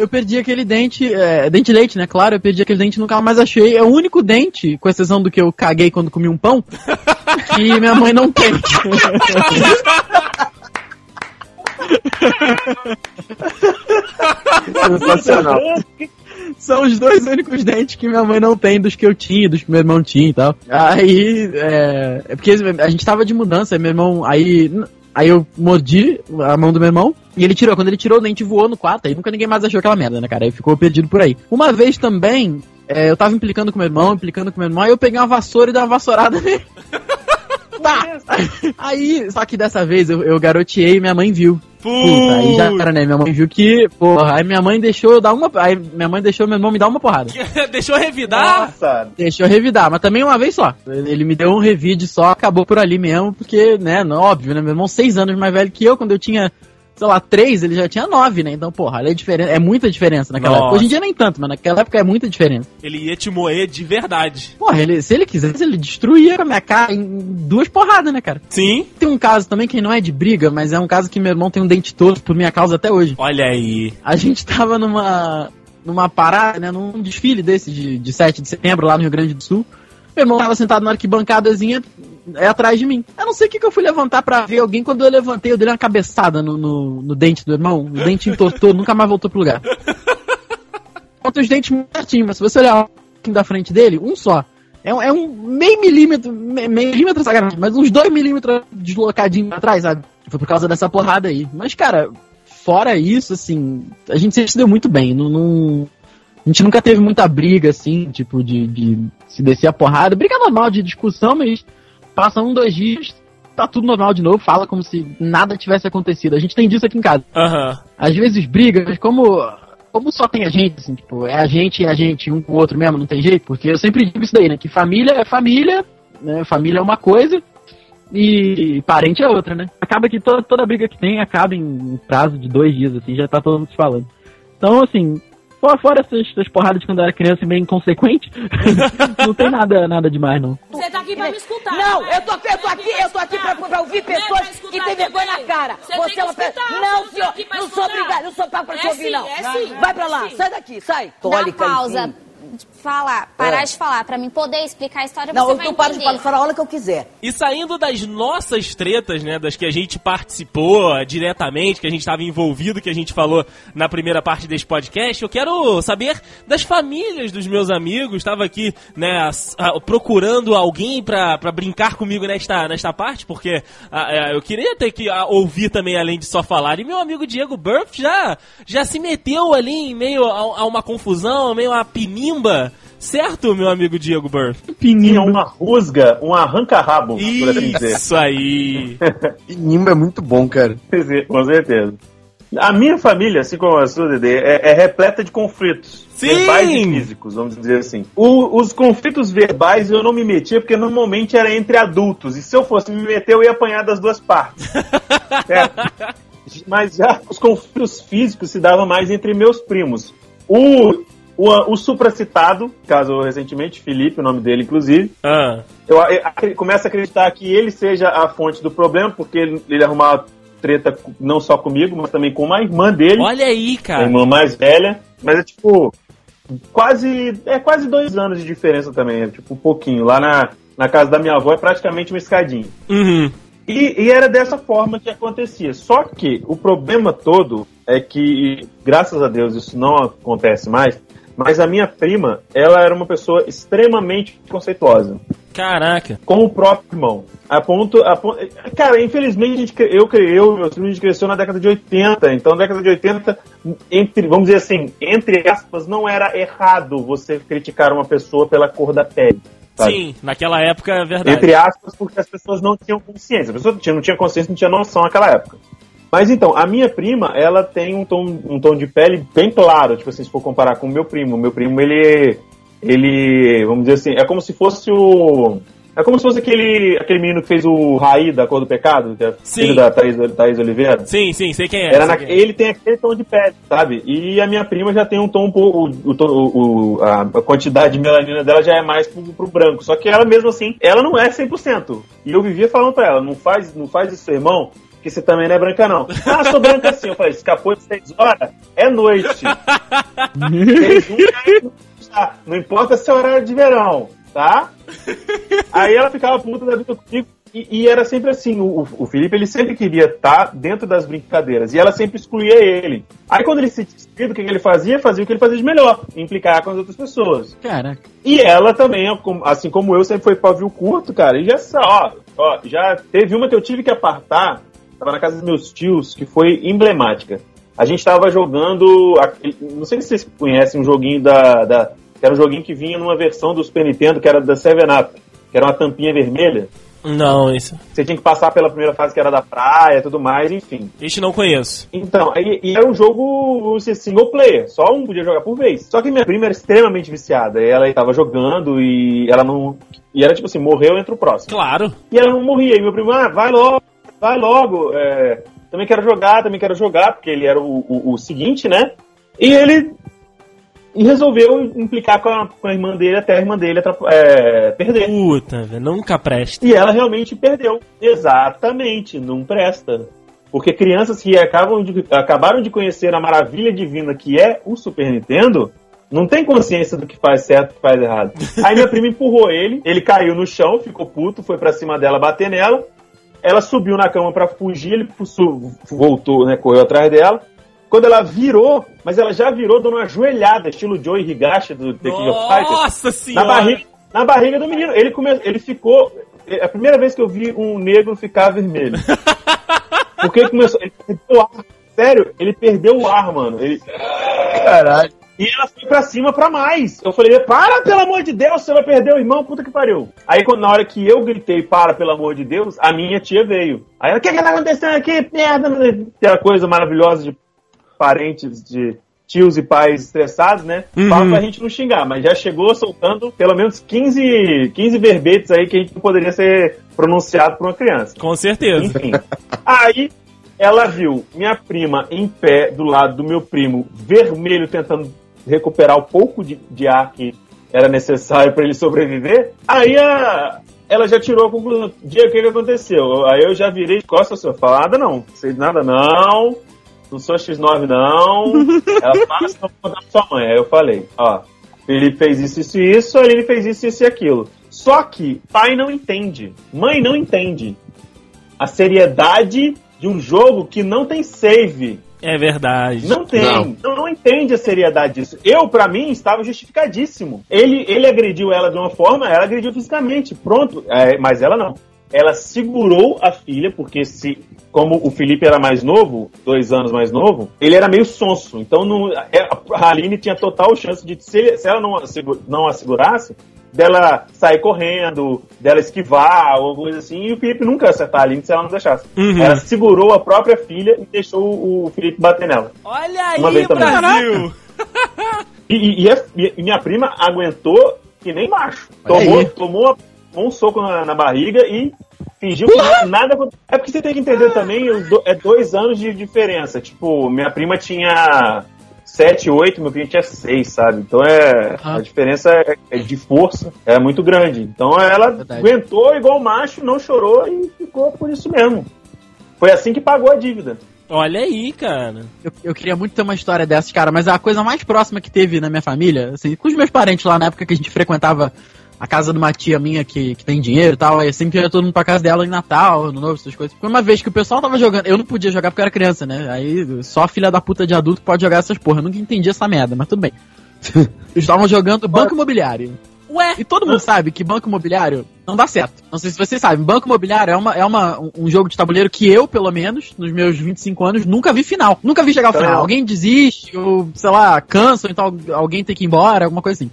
Eu perdi aquele dente, é, dente de leite, né? Claro, eu perdi aquele dente e nunca mais achei. É o único dente, com exceção do que eu caguei quando comi um pão, que minha mãe não tem. Sensacional. São os dois únicos dentes que minha mãe não tem dos que eu tinha, dos que meu irmão tinha e tal. Aí, é, é porque a gente tava de mudança, meu irmão, aí, aí eu mordi a mão do meu irmão e ele tirou. Quando ele tirou, o dente voou no quarto, aí nunca ninguém mais achou aquela merda, né, cara? Aí ficou perdido por aí. Uma vez também, é, eu tava implicando com meu irmão, implicando com meu irmão, aí eu peguei uma vassoura e dei uma vassourada nele. Pá! Aí, só que dessa vez eu, eu garoteei e minha mãe viu. Puta, aí já era, né? Minha mãe viu que, porra, aí minha mãe deixou eu dar uma. Aí minha mãe deixou meu irmão me dar uma porrada. Deixou revidar? Nossa, Deixou revidar, mas também uma vez só. Ele me deu um revide só, acabou por ali mesmo, porque, né, óbvio, né? Meu irmão, seis anos mais velho que eu, quando eu tinha, sei lá, três, ele já tinha nove, né? Então, porra, é, diferen é muita diferença naquela Nossa. época. Hoje em dia nem tanto, mas naquela época é muita diferença. Ele ia te moer de verdade. Porra, ele, se ele quisesse, ele destruía a minha cara em duas porradas, né, cara? Sim. Tem um caso também que não é de briga, mas é um caso que meu irmão tem um dente torto por minha causa até hoje. Olha aí. A gente tava numa, numa parada, né, num desfile desse de, de 7 de setembro lá no Rio Grande do Sul. Meu irmão tava sentado na arquibancadazinha é atrás de mim. Eu não sei o que, que eu fui levantar pra ver alguém. Quando eu levantei, eu dei uma cabeçada no, no, no dente do irmão. O dente entortou, nunca mais voltou pro lugar. Conta os dentes certinho, mas se você olhar um da frente dele, um só. É, um- é um meio milímetro, me- meio milímetro sacanagem, mas uns dois milímetros deslocadinho pra trás, sabe? Foi por causa dessa porrada aí. Mas, cara, fora isso, assim, a gente se deu muito bem. Não, não- a gente nunca teve muita briga, assim, tipo, de, de se descer a porrada. Briga normal de discussão, mas passa um, dois dias, tá tudo normal de novo, fala como se nada tivesse acontecido. A gente tem disso aqui em casa. Aham. Às vezes briga, mas como, como só tem a gente, assim, tipo, é a gente e a gente, um com o outro mesmo, não tem jeito, porque eu sempre digo isso daí, né? Que família é família, né? Família é uma coisa e parente é outra, né? Acaba que toda, toda briga que tem acaba em um prazo de dois dias, assim, já tá todo mundo se falando. Então, assim, fora, fora essas, essas porradas de quando eu era criança e meio inconsequente, não tem nada, nada demais, não. Você tá aqui pra me escutar. Não, né? eu tô, eu tô aqui, eu tô aqui pra, pra ouvir pessoas que têm vergonha na cara. Você Você é uma pessoa. Não, tá senhor, pra não sou obrigada, não sou pago pra É te ouvir, sim, não. é sim, Vai pra é lá, sim. sai daqui, sai. Dá Tólica, pausa. enfim. Falar, parar É. de falar, pra mim poder explicar a história, Não, você eu vai não paro de falar, a hora que eu quiser. E saindo das nossas tretas, né, das que a gente participou diretamente, que a gente estava envolvido, que a gente falou na primeira parte desse podcast, eu quero saber das famílias dos meus amigos. Estava aqui, né, ah, procurando alguém pra pra brincar comigo nesta, nesta parte, porque ah, é, eu queria ter que ah, ouvir também, além de só falar. E meu amigo Diego Burff já, já se meteu ali em meio a, a uma confusão, meio a pinimba. Certo, meu amigo Diego Burff? tinha uma rusga, um arranca-rabo, por assim dizer. Isso aí. Nimbo é muito bom, cara. Com certeza. A minha família, assim como a sua, Dede, é, é repleta de conflitos. Sim! Verbais e físicos, vamos dizer assim. O- os conflitos verbais eu não me metia porque normalmente era entre adultos. E se eu fosse me meter, eu ia apanhar das duas partes. Certo? Mas já os conflitos físicos se davam mais entre meus primos. O, o, o supracitado, caso recentemente, Felipe, o nome dele, inclusive, Ah. eu, eu acre- começo a acreditar que ele seja a fonte do problema, porque ele, ele arrumava treta não só comigo, mas também com uma irmã dele, Olha aí, a cara. irmã mais velha. Mas é tipo, quase, é quase dois anos de diferença também, é tipo um pouquinho. Lá na, na casa da minha avó é praticamente uma escadinha. Uhum. E, e era dessa forma que acontecia. Só que o problema todo é que, graças a Deus, isso não acontece mais. Mas a minha prima, ela era uma pessoa extremamente conceituosa Caraca. com o próprio irmão. A ponto, a ponto- cara, infelizmente a gente, eu, cre- eu meus filhos, a gente cresceu na década de 80. Então, na década de 80, entre, vamos dizer assim, entre aspas, não era errado você criticar uma pessoa pela cor da pele. sabe? Sim, naquela época é verdade. Entre aspas, porque as pessoas não tinham consciência. A pessoa tinha- não tinha consciência, não tinha noção naquela época. Mas então, a minha prima, ela tem um tom, um tom de pele bem claro, tipo assim, se for comparar com o meu primo. O meu primo, ele. Ele. Vamos dizer assim, é como se fosse o. É como se fosse aquele, aquele menino que fez o Raí da Cor do Pecado, que é Sim. filho da Thaís, Thaís Oliveira. Sim, sim, sei quem é. Era sei na- quem é. ele tem aquele tom de pele, sabe? E a minha prima já tem um tom um pouco. O, o, a quantidade de melanina dela já é mais pro, pro branco. Só que ela mesmo assim, ela não é 100%. E eu vivia falando pra ela: não faz, não faz isso, irmão, que você também não é branca, não. Ah, sou branca sim. Eu falei: escapou de 6 horas? É noite. Seis, já- Não importa se é horário de verão. tá? Aí ela ficava puta da vida comigo. E, e era sempre assim, o, o Felipe ele sempre queria estar dentro das brincadeiras e ela sempre excluía ele. Aí quando ele se despediu, o que, que ele fazia? Fazia o que ele fazia de melhor, implicar com as outras pessoas. Caraca. E ela também, assim como eu, sempre foi pavio curto, cara. E já, ó, ó, já teve uma que eu tive que apartar, na casa dos meus tios, que foi emblemática. A gente tava jogando, não sei se vocês conhecem um joguinho da, da que era um joguinho que vinha numa versão do Super Nintendo, que era da Seven Up, que era uma tampinha vermelha. Não, isso. Você tinha que passar pela primeira fase que era da praia tudo mais, enfim. Este não conheço. Então, e, e era um jogo assim, single player, só um podia jogar por vez. Só que minha prima era extremamente viciada. Ela estava jogando e ela não. E era tipo assim, morreu, entra o próximo. Claro. E ela não morria. E meu primo, ah, vai logo, vai logo. É, também quero jogar, também quero jogar, porque ele era o, o, o seguinte, né? E ele e resolveu implicar com a, com a irmã dele até a irmã dele é, perder. Puta, velho, nunca presta. E ela realmente perdeu. Exatamente, não presta. Porque crianças que acabam de, acabaram de conhecer a maravilha divina que é o Super Nintendo, não tem consciência do que faz certo e do que faz errado. Aí minha prima empurrou ele, ele caiu no chão, ficou puto, foi para cima dela bater nela. Ela subiu na cama para fugir, ele voltou, né, correu atrás dela. Quando ela virou, mas ela já virou dando uma joelhada, estilo Joey Higashi do The King of Fighters. Nossa senhora! Na barriga, na barriga do menino. Ele, come, ele ficou. É a primeira vez que eu vi um negro ficar vermelho. Porque ele começou. Ele perdeu o ar. Sério, ele perdeu o ar, mano. Ele... Caralho. E ela foi pra cima pra mais. Eu falei, para, pelo amor de Deus, você vai perder o irmão, puta que pariu. Aí, quando, na hora que eu gritei, para, pelo amor de Deus, a minha tia veio. Aí ela, o que que tá acontecendo aqui? Merda, aquela coisa maravilhosa de parentes de tios e pais estressados, né? Uhum. Fala pra gente não xingar, mas já chegou soltando pelo menos 15, 15 verbetes aí que a gente não poderia ser pronunciado por uma criança. Com certeza. Enfim. aí ela viu minha prima em pé do lado do meu primo, vermelho, tentando recuperar o pouco de, de ar que era necessário para ele sobreviver. Aí a, ela já tirou a conclusão. Dia, o que, que aconteceu? Aí eu já virei de costas, sua falada, não. Não sei nada, não não sou X9 não. Ela vou contar pra sua mãe. Aí eu falei, ó, Felipe fez isso, isso e isso, Aline fez isso, isso e aquilo. Só que pai não entende, mãe não entende a seriedade de um jogo que não tem save. É verdade. Não tem. Não. Não, não entende a seriedade disso. Eu, pra mim, estava justificadíssimo. Ele, ele agrediu ela de uma forma, ela agrediu fisicamente. Pronto. É, mas ela não. Ela segurou a filha, porque se como o Felipe era mais novo, dois anos mais novo, ele era meio sonso. Então não, é, a Aline tinha total chance de, se, se ela não, não a segurasse, dela sair correndo, dela esquivar, ou coisa assim, e o Felipe nunca ia acertar a Aline se ela não deixasse. Uhum. Ela segurou a própria filha e deixou o Felipe bater nela. Olha aí, Uma vez também. Brasil! E, e- e a- e minha prima aguentou que nem macho. Olha Tomou, aí. tomou um soco na, na barriga e fingiu que nada aconteceu. É porque você tem que entender também, do- é dois anos de diferença. Tipo, minha prima tinha 7, 8, meu primo tinha 6, sabe? Então é. Ah. A diferença é, é de força é muito grande. Então ela Verdade. aguentou igual macho, não chorou e ficou por isso mesmo. Foi assim que pagou a dívida. Olha aí, cara. Eu, eu queria muito ter uma história dessas, cara, mas a coisa mais próxima que teve na minha família, assim, com os meus parentes lá na época que a gente frequentava a casa de uma tia minha que, que tem dinheiro e tal, aí sempre ia todo mundo pra casa dela em Natal, Ano Novo, essas coisas. Foi uma vez que o pessoal tava jogando, eu não podia jogar porque eu era criança, né? Aí só filha da puta de adulto pode jogar essas porra. Eu nunca entendi essa merda, mas tudo bem. Eles estavam jogando Banco Imobiliário. Ué, E todo mundo sabe que banco imobiliário não dá certo. Não sei se vocês sabem, banco imobiliário é, uma, é uma, um jogo de tabuleiro que eu, pelo menos, nos meus 25 anos, nunca vi final. Nunca vi chegar ao Então- final. Alguém desiste, ou, sei lá, cansa, ou então alguém tem que ir embora, alguma coisa assim.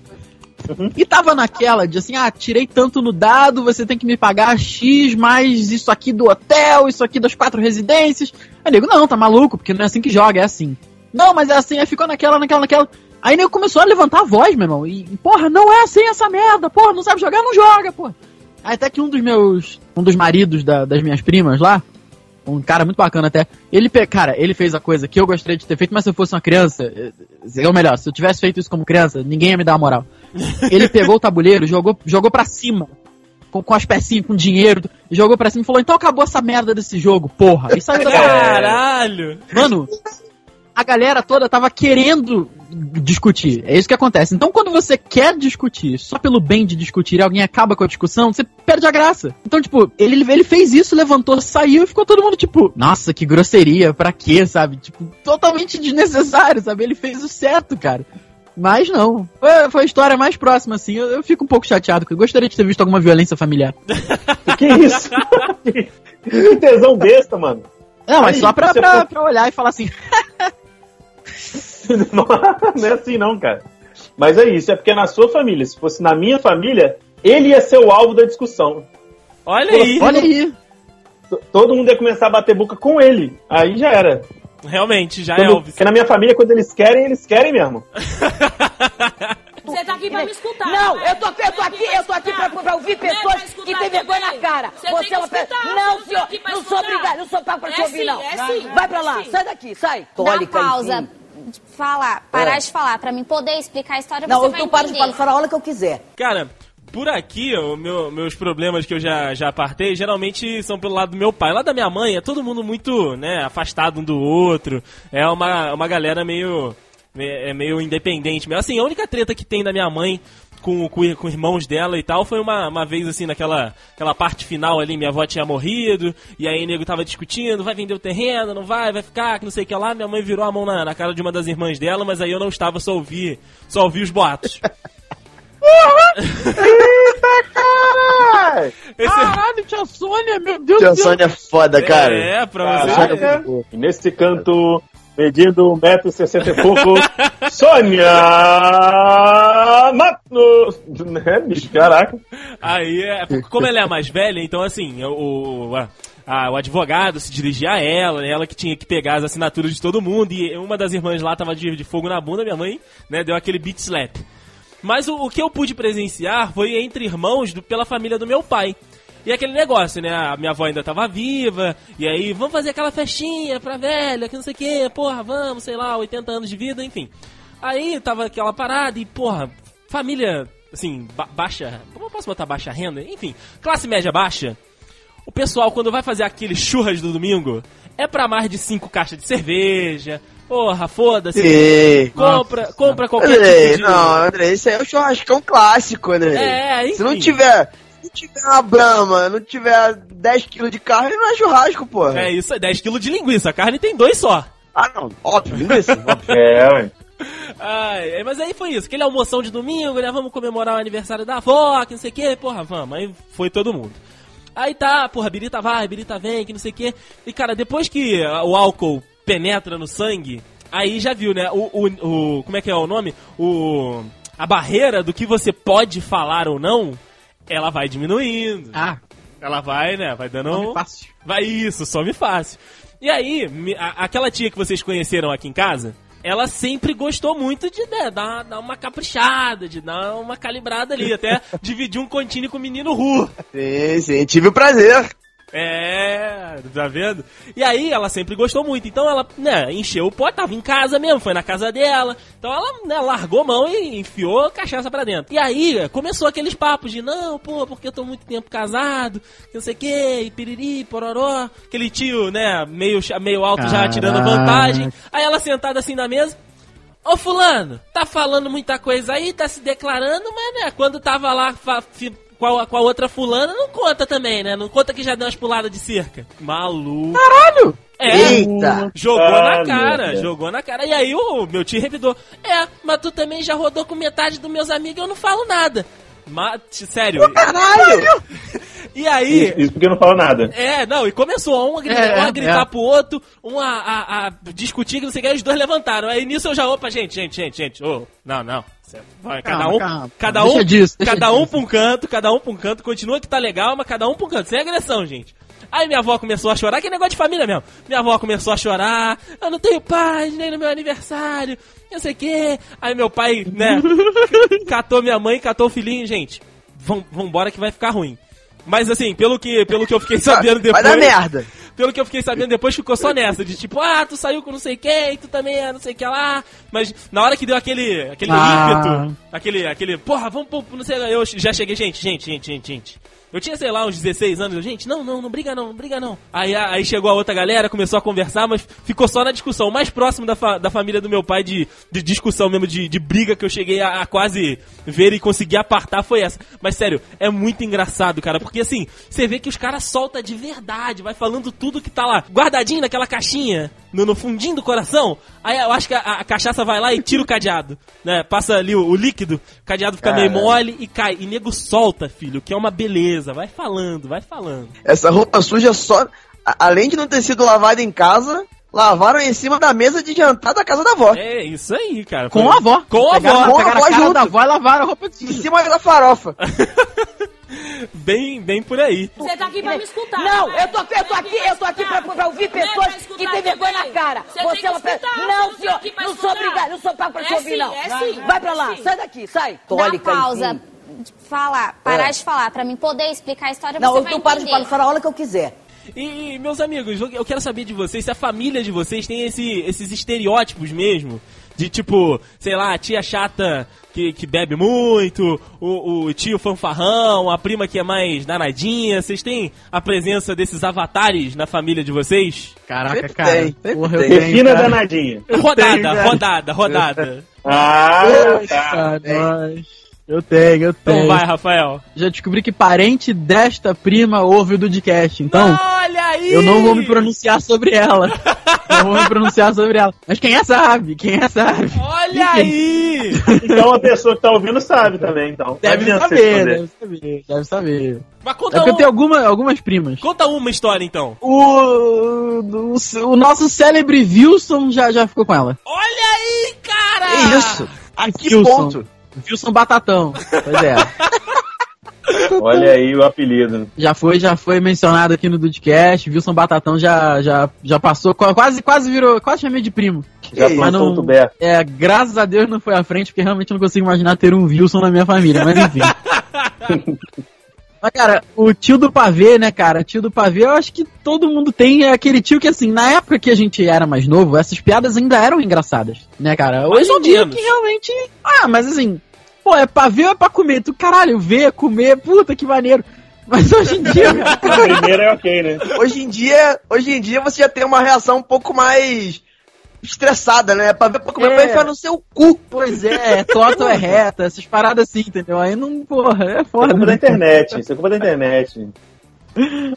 E tava naquela de assim, ah, tirei tanto no dado, você tem que me pagar X mais isso aqui do hotel, isso aqui das quatro residências. Aí nego, não, tá maluco, porque não é assim que joga, é assim. Não, mas é assim, aí ficou naquela, naquela, naquela. Aí nego começou a levantar a voz, meu irmão. E, porra, não é assim essa merda, porra, não sabe jogar, não joga, porra. Aí até que um dos meus. Um dos maridos da- das minhas primas lá, um cara muito bacana até, ele, cara, ele fez a coisa que eu gostaria de ter feito, mas se eu fosse uma criança, eh, ou melhor, se eu tivesse feito isso como criança, ninguém ia me dar a moral. Ele pegou o tabuleiro, jogou, jogou pra cima. Com, com as pecinhas, com dinheiro, jogou pra cima e falou: então acabou essa merda desse jogo, porra. E saiu da caralho! Mano, a galera toda tava querendo discutir. É isso que acontece. Então, quando você quer discutir só pelo bem de discutir e alguém acaba com a discussão, você perde a graça. Então, tipo, ele, ele fez isso, levantou, saiu e ficou todo mundo tipo, nossa, que grosseria, pra quê, sabe? Tipo, totalmente desnecessário, sabe? Ele fez o certo, cara. Mas não. Foi, foi a história mais próxima, assim. Eu, eu fico um pouco chateado, porque eu gostaria de ter visto alguma violência familiar. Que isso? que tesão besta, mano. Não, mas Aí, só pra, pra, for- pra olhar e falar assim. não é assim não, cara. Mas é isso, é porque na sua família, se fosse na minha família, ele ia ser o alvo da discussão. Olha aí. Olha aí. Todo mundo ia começar a bater boca com ele. Aí já era. Realmente, já é Quando- Elvis. porque na minha família, quando eles querem, eles querem mesmo. Você tá aqui pra me escutar. Não, eu tô, eu tô aqui, eu tô aqui pra, pra ouvir pessoas que têm vergonha na cara. Você é uma pessoa. Não, eu senhor, pra não sou obrigada, não sou pago pra te É ouvir, sim, não. é sim. Vai pra lá, É sai daqui, sai. Dá pausa. Falar, parar É. de falar, pra mim poder explicar a história, Não, você eu vai não paro de falar a hora que eu quiser. Cara, por aqui, o meu- meus problemas que eu já, já apartei, geralmente são pelo lado do meu pai. Lá da minha mãe, é todo mundo muito, né, afastado um do outro. É uma, uma galera meio, é meio independente. Assim, a única treta que tem da minha mãe com, com, com irmãos dela e tal foi uma, uma vez, assim, naquela aquela parte final ali, minha avó tinha morrido, e aí o nego tava discutindo, vai vender o terreno, não vai, vai ficar, que não sei o que lá. Minha mãe virou a mão na, na cara de uma das irmãs dela, mas aí eu não estava, só ouvi, só ouvi os boatos. Esse- Caralho, tia Sônia, meu Deus Tia do céu. Sônia é foda, cara. É, pra você. É nesse canto, medindo 1,60m e pouco, Sônia Matos! Né, bicho? Caraca. Aí, é, como ela é a mais velha, então assim, o, o, a- a- o advogado se dirigia a ela, ela que tinha que pegar as assinaturas de todo mundo, e uma das irmãs lá tava de, de fogo na bunda, minha mãe, né, deu aquele beat slap. Mas o, o que eu pude presenciar foi entre irmãos do- pela família do meu pai. E aquele negócio, né? A minha avó ainda tava viva, e aí, vamos fazer aquela festinha pra velha, que não sei o que, porra, vamos, sei lá, 80 anos de vida, enfim. Aí tava aquela parada e, porra, família, assim, ba- baixa. Como eu posso botar baixa renda? Enfim, classe média baixa. O pessoal, quando vai fazer aquele churras do domingo, é pra mais de cinco caixas de cerveja. Porra, foda-se. Compra, compra qualquer André, tipo de... não, André, isso aí é o churrascão clássico, André. É, enfim. Se não tiver, se não tiver uma brama, não tiver 10kg de carne, não é churrasco, pô. É isso, é 10kg de linguiça. A carne tem dois só. Ah, não, óbvio, linguiça. óbvio. É, ué. Ai, é, mas aí foi isso. Aquele almoção de domingo, né? Vamos comemorar o aniversário da avó, que não sei o que. Porra, vamos. Aí foi todo mundo. Aí tá, porra, birita vai, birita vem, que não sei o que. E cara, depois que o álcool penetra no sangue, aí já viu, né? O, o, o- como é que é o nome? O a barreira do que você pode falar ou não, ela vai diminuindo. Ah, Ela vai, né? Vai dando nome um- fácil. Vai isso, some fácil. E aí, me- a- aquela tia que vocês conheceram aqui em casa, ela sempre gostou muito de né, dar, dar uma caprichada, de dar uma calibrada ali, até dividir um continho com o menino Ru. Sim, sim, tive o prazer. É, tá vendo? E aí ela sempre gostou muito, então ela, né, encheu o pote, tava em casa mesmo, foi na casa dela. Então ela, né, largou a mão e enfiou a cachaça pra dentro. E aí começou aqueles papos de, não, pô, porque eu tô muito tempo casado, que não sei o que, e piriri, pororó. Aquele tio, né, meio, meio alto já tirando Caraca. vantagem. Aí ela sentada assim na mesa, Ô fulano, tá falando muita coisa aí, tá se declarando, mas né, quando tava lá com a, com a outra fulana, não conta também, né? Não conta que já deu umas puladas de cerca. Maluco. Caralho! É, Eita. jogou Ah, na cara, jogou na cara. E aí o meu tio revidou. É, mas tu também já rodou com metade dos meus amigos e eu não falo nada. Mas, sério. Caralho! E aí, Isso, isso porque não falo nada. é, não, e começou um a gritar, É, um a é, gritar é. pro outro, um a, a, a discutir que não sei o que, aí os dois levantaram. Aí nisso eu já, opa, gente, gente, gente, gente, ô, não, não. Vai, cada Calma, um, calma. cada um, disso, cada um pra um canto, cada um pra um canto, continua que tá legal, mas cada um pra um canto, sem agressão, gente. Aí minha avó começou a chorar, que é negócio de família mesmo. Minha avó começou a chorar, eu não tenho paz nem no meu aniversário, não sei o que. Aí meu pai, né, catou minha mãe, catou o filhinho, gente. Vambora que vai ficar ruim. Mas assim, pelo que, pelo que eu fiquei sabendo depois. Vai dar merda. Pelo que eu fiquei sabendo depois, ficou só nessa, de tipo, ah, tu saiu com não sei quem, tu também é não sei o que lá. Mas na hora que deu aquele, aquele Ah. ímpeto, aquele, aquele, porra, vamos pro, não sei, eu já cheguei, gente, gente, gente, gente, gente. Eu tinha, sei lá, uns 16 anos. Eu, gente, não, não, não briga não, não briga não. Aí, aí chegou a outra galera, começou a conversar, mas ficou só na discussão. O mais próximo da, fa- da família do meu pai de, de discussão mesmo, de, de briga que eu cheguei a, a quase ver e conseguir apartar foi essa. Mas sério, é muito engraçado, cara, porque assim, você vê que os caras soltam de verdade, vai falando tudo que tá lá, guardadinho naquela caixinha, no, no fundinho do coração. Aí eu acho que a, a cachaça vai lá e tira o cadeado, né? Passa ali o, o líquido, o cadeado fica meio Caralho. mole e cai. E nego solta, filho, que é uma beleza. Vai falando, vai falando. Essa roupa suja só. Além de não ter sido lavada em casa, lavaram em cima da mesa de jantar da casa da avó. É isso aí, cara. Com Foi- a avó. Com a Pegaram, avó. Com a avó a junto. da avó e lavaram a roupa de Em cima da farofa. Bem, bem por aí. Você tá aqui pra me escutar. Não, né? eu tô aqui, eu tô aqui, eu tô aqui pra, pra ouvir pessoas que têm vergonha na cara. Você Você é uma pessoa. Não, senhor, pra não sou obrigada, não sou pago pra te É ouvir, sim, não. é sim, Vai pra lá, sai daqui, sai. Dá Tólica, pausa. enfim. De Falar, parar de falar, pra mim poder explicar a história, Não, você eu vai não paro de falar, fala a hora que eu quiser. E, meus amigos, eu- eu quero saber de vocês se a família de vocês tem esse- esses estereótipos mesmo. De tipo, sei lá, a tia chata que, que bebe muito, o, o tio fanfarrão, a prima que é mais danadinha. Vocês têm a presença desses avatares na família de vocês? Caraca, Sempre cara. tem, sempre Porra, eu tem. Defina cara. danadinha. Rodada, rodada, rodada. Ah, tá. Nós. Eu tenho, eu Então tenho. vai, Rafael. Já descobri que parente desta prima ouve o Dudcast, então Olha aí! eu não vou me pronunciar sobre ela. não vou me pronunciar sobre ela. Mas quem é sabe, quem é sabe. Olha Enfim. aí! Então a pessoa que tá ouvindo sabe também, então. Deve saber, deve saber, deve saber. Mas É conta, porque eu um, tenho alguma, algumas primas. conta uma história então. O, o, o nosso célebre Wilson já, já ficou com ela. Olha aí, cara! Que isso? A que Wilson. ponto? Wilson Batatão. Pois é. Olha aí o apelido. já foi, já foi mencionado aqui no Dudcast. Wilson Batatão já, já, já passou, qua- quase, quase virou, quase chamei de primo. Já Ei, Mas passou não- o tuberto. É, graças a Deus não foi à frente, porque realmente não consigo imaginar ter um Wilson na minha família, mas enfim. mas, cara, o tio do pavê, né, cara? Tio do pavê, eu acho que todo mundo tem é aquele tio que, assim, na época que a gente era mais novo, essas piadas ainda eram engraçadas, né, cara? Mais Hoje em dia menos. que realmente. Ah, mas assim, pô, é pavê ou é pra comer? Tu, caralho, ver, comer, puta que maneiro. Mas hoje em dia, primeira é ok, né? Hoje em dia, hoje em dia você já tem uma reação um pouco mais estressada, né? Pra ver pra comer É. pra enfiar no seu cu. Pois é, é torta ou é reta, essas paradas assim, entendeu? Aí não, porra, é Isso é foda. culpa da né? internet. Isso é culpa da internet.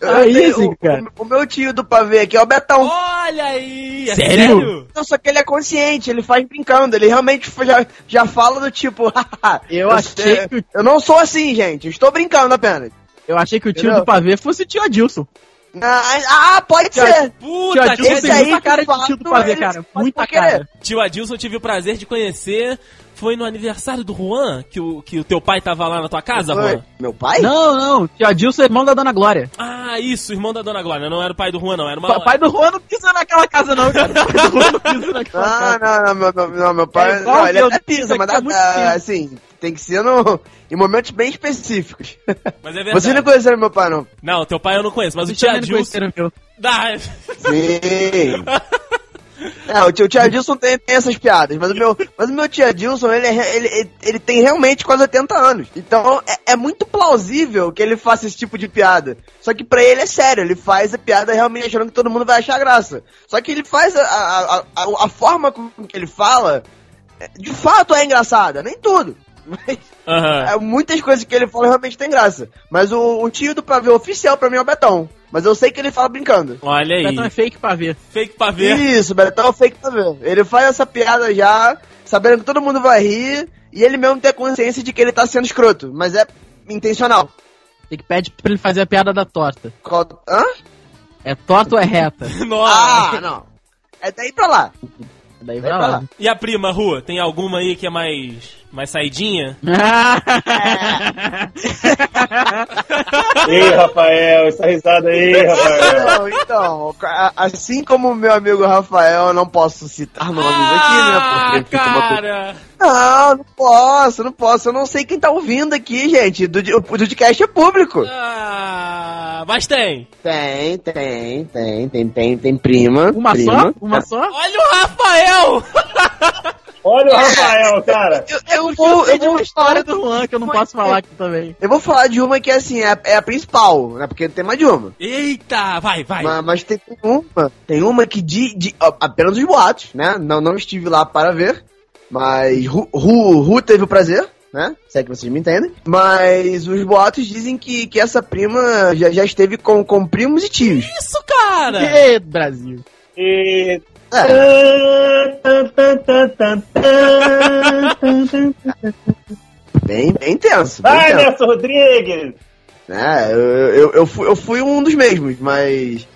Aí, assim, o- cara. O, o meu tio do pavê aqui é o Betão. Olha aí! É Sério? sério? Não, só que ele é consciente, ele faz brincando, ele realmente já, já fala do tipo, Eu achei que o- eu não sou assim, gente, eu estou brincando apenas. Eu achei que o tio Entendeu? do pavê fosse o tio Adilson. Ah, ah, pode Tio- ser. Tio Puta, Adilson esse tem aí, muita cara de tio do pavê, cara. Muita cara. Tio Adilson, eu tive o prazer de conhecer. Foi no aniversário do Juan, que o, que o teu pai tava lá na tua casa, Juan? Meu pai? Não, não, tio Adilson é irmão da Dona Glória. Ah, isso, irmão da Dona Glória. Não era o pai do Juan, não. Era uma. O pai do Juan não pisa naquela casa, não, cara. O pai do Juan não pisa naquela Ah, casa. não, não, não, meu pai. É igual não, ele até pisa, mas há dá- muito tempo. assim, tem que ser no, em momentos bem específicos. Mas é verdade. Vocês não conheceram meu pai, não? Não, teu pai eu não conheço, mas o tio não Adilson. conheceram meu. Dá. Sim. É, o tio, o Adilson tem, tem essas piadas, mas o meu, mas o meu tio Adilson, ele, é ele, ele, ele tem realmente quase 80 anos. Então, é, é muito plausível que ele faça esse tipo de piada. Só que pra ele é sério, ele faz a piada realmente achando que todo mundo vai achar graça. Só que ele faz a, a, a, a, forma com que ele fala, é, de fato é engraçada, nem tudo. Mas é, muitas coisas que ele fala realmente tem graça. Mas o, o tio do pavê oficial pra mim é o Betão. Mas eu sei que ele fala brincando. Olha aí. Betão é fake pra ver. Fake pra ver. Isso, Betão é fake pra ver. Ele faz essa piada já, sabendo que todo mundo vai rir, e ele mesmo tem a consciência de que ele tá sendo escroto, mas é intencional. Tem que pedir pra ele fazer a piada da torta. Qual- Hã? É torta ou é reta? Nossa. Ah, não. É daí pra lá. Daí vai pra lá. lá. E a prima, Rua? Tem alguma aí que é mais. mais saidinha? Ei, Rafael, essa risada aí, Rafael. Então, assim como o meu amigo Rafael, eu não posso citar nomes aqui, né? Ah, Porque fica uma coisa- cara! Não, não posso, não posso. Eu não sei quem tá ouvindo aqui, gente. Do, o podcast é público. Ah, mas tem! Tem, tem, tem, tem, tem, tem prima. Uma prima. só? Uma só? Olha o Rafael! Olha o Rafael, cara. Eu, eu vou, eu de uma vou história do Juan que eu não posso falar aqui também. Eu vou falar de uma que assim, é, é a principal, né? Porque tem mais de uma. Eita, vai, vai. Mas, mas tem uma, tem uma que de, de ó, apenas os boatos, né? Não, não estive lá para ver, mas Ru, Ru, Ru teve o prazer, né? Se é que vocês me entendem. Mas os boatos dizem que, que essa prima já, já esteve com, com primos e tios. Isso, cara! Ê, Brasil. E... É, bem, bem tenso. Bem Vai. Nelson Rodrigues! É, eu, eu, eu, fui, eu fui um dos mesmos, mas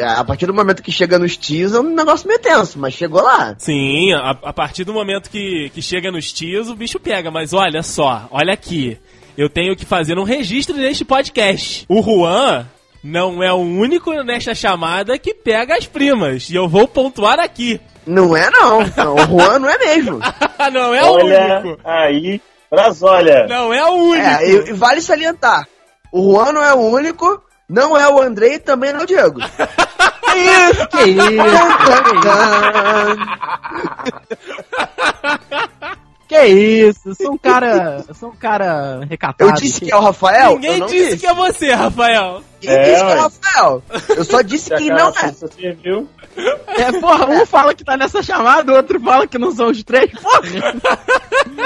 a partir do momento que chega nos tios é um negócio meio tenso, mas chegou lá. Sim, a, a partir do momento que, que chega nos tios, o bicho pega. Mas olha só, olha aqui. Eu tenho que fazer um registro neste podcast. O Juan não é o único nesta chamada que pega as primas. E eu vou pontuar aqui. Não é não, não o Juan não é mesmo. não é Olha o único. aí, Brasólia. Não é o único. É, e, e vale salientar, o Juan não é o único, não é o Andrei e também não é o Diego. Que isso, que isso. Que isso, eu sou um cara. Eu sou um cara recatado. Eu disse que é o Rafael? eu Ninguém não disse que é você, Rafael. Quem É, disse que é o Rafael? Eu só disse que não é. Você serviu. É, porra, um fala que tá nessa chamada, o outro fala que não são os três, porra.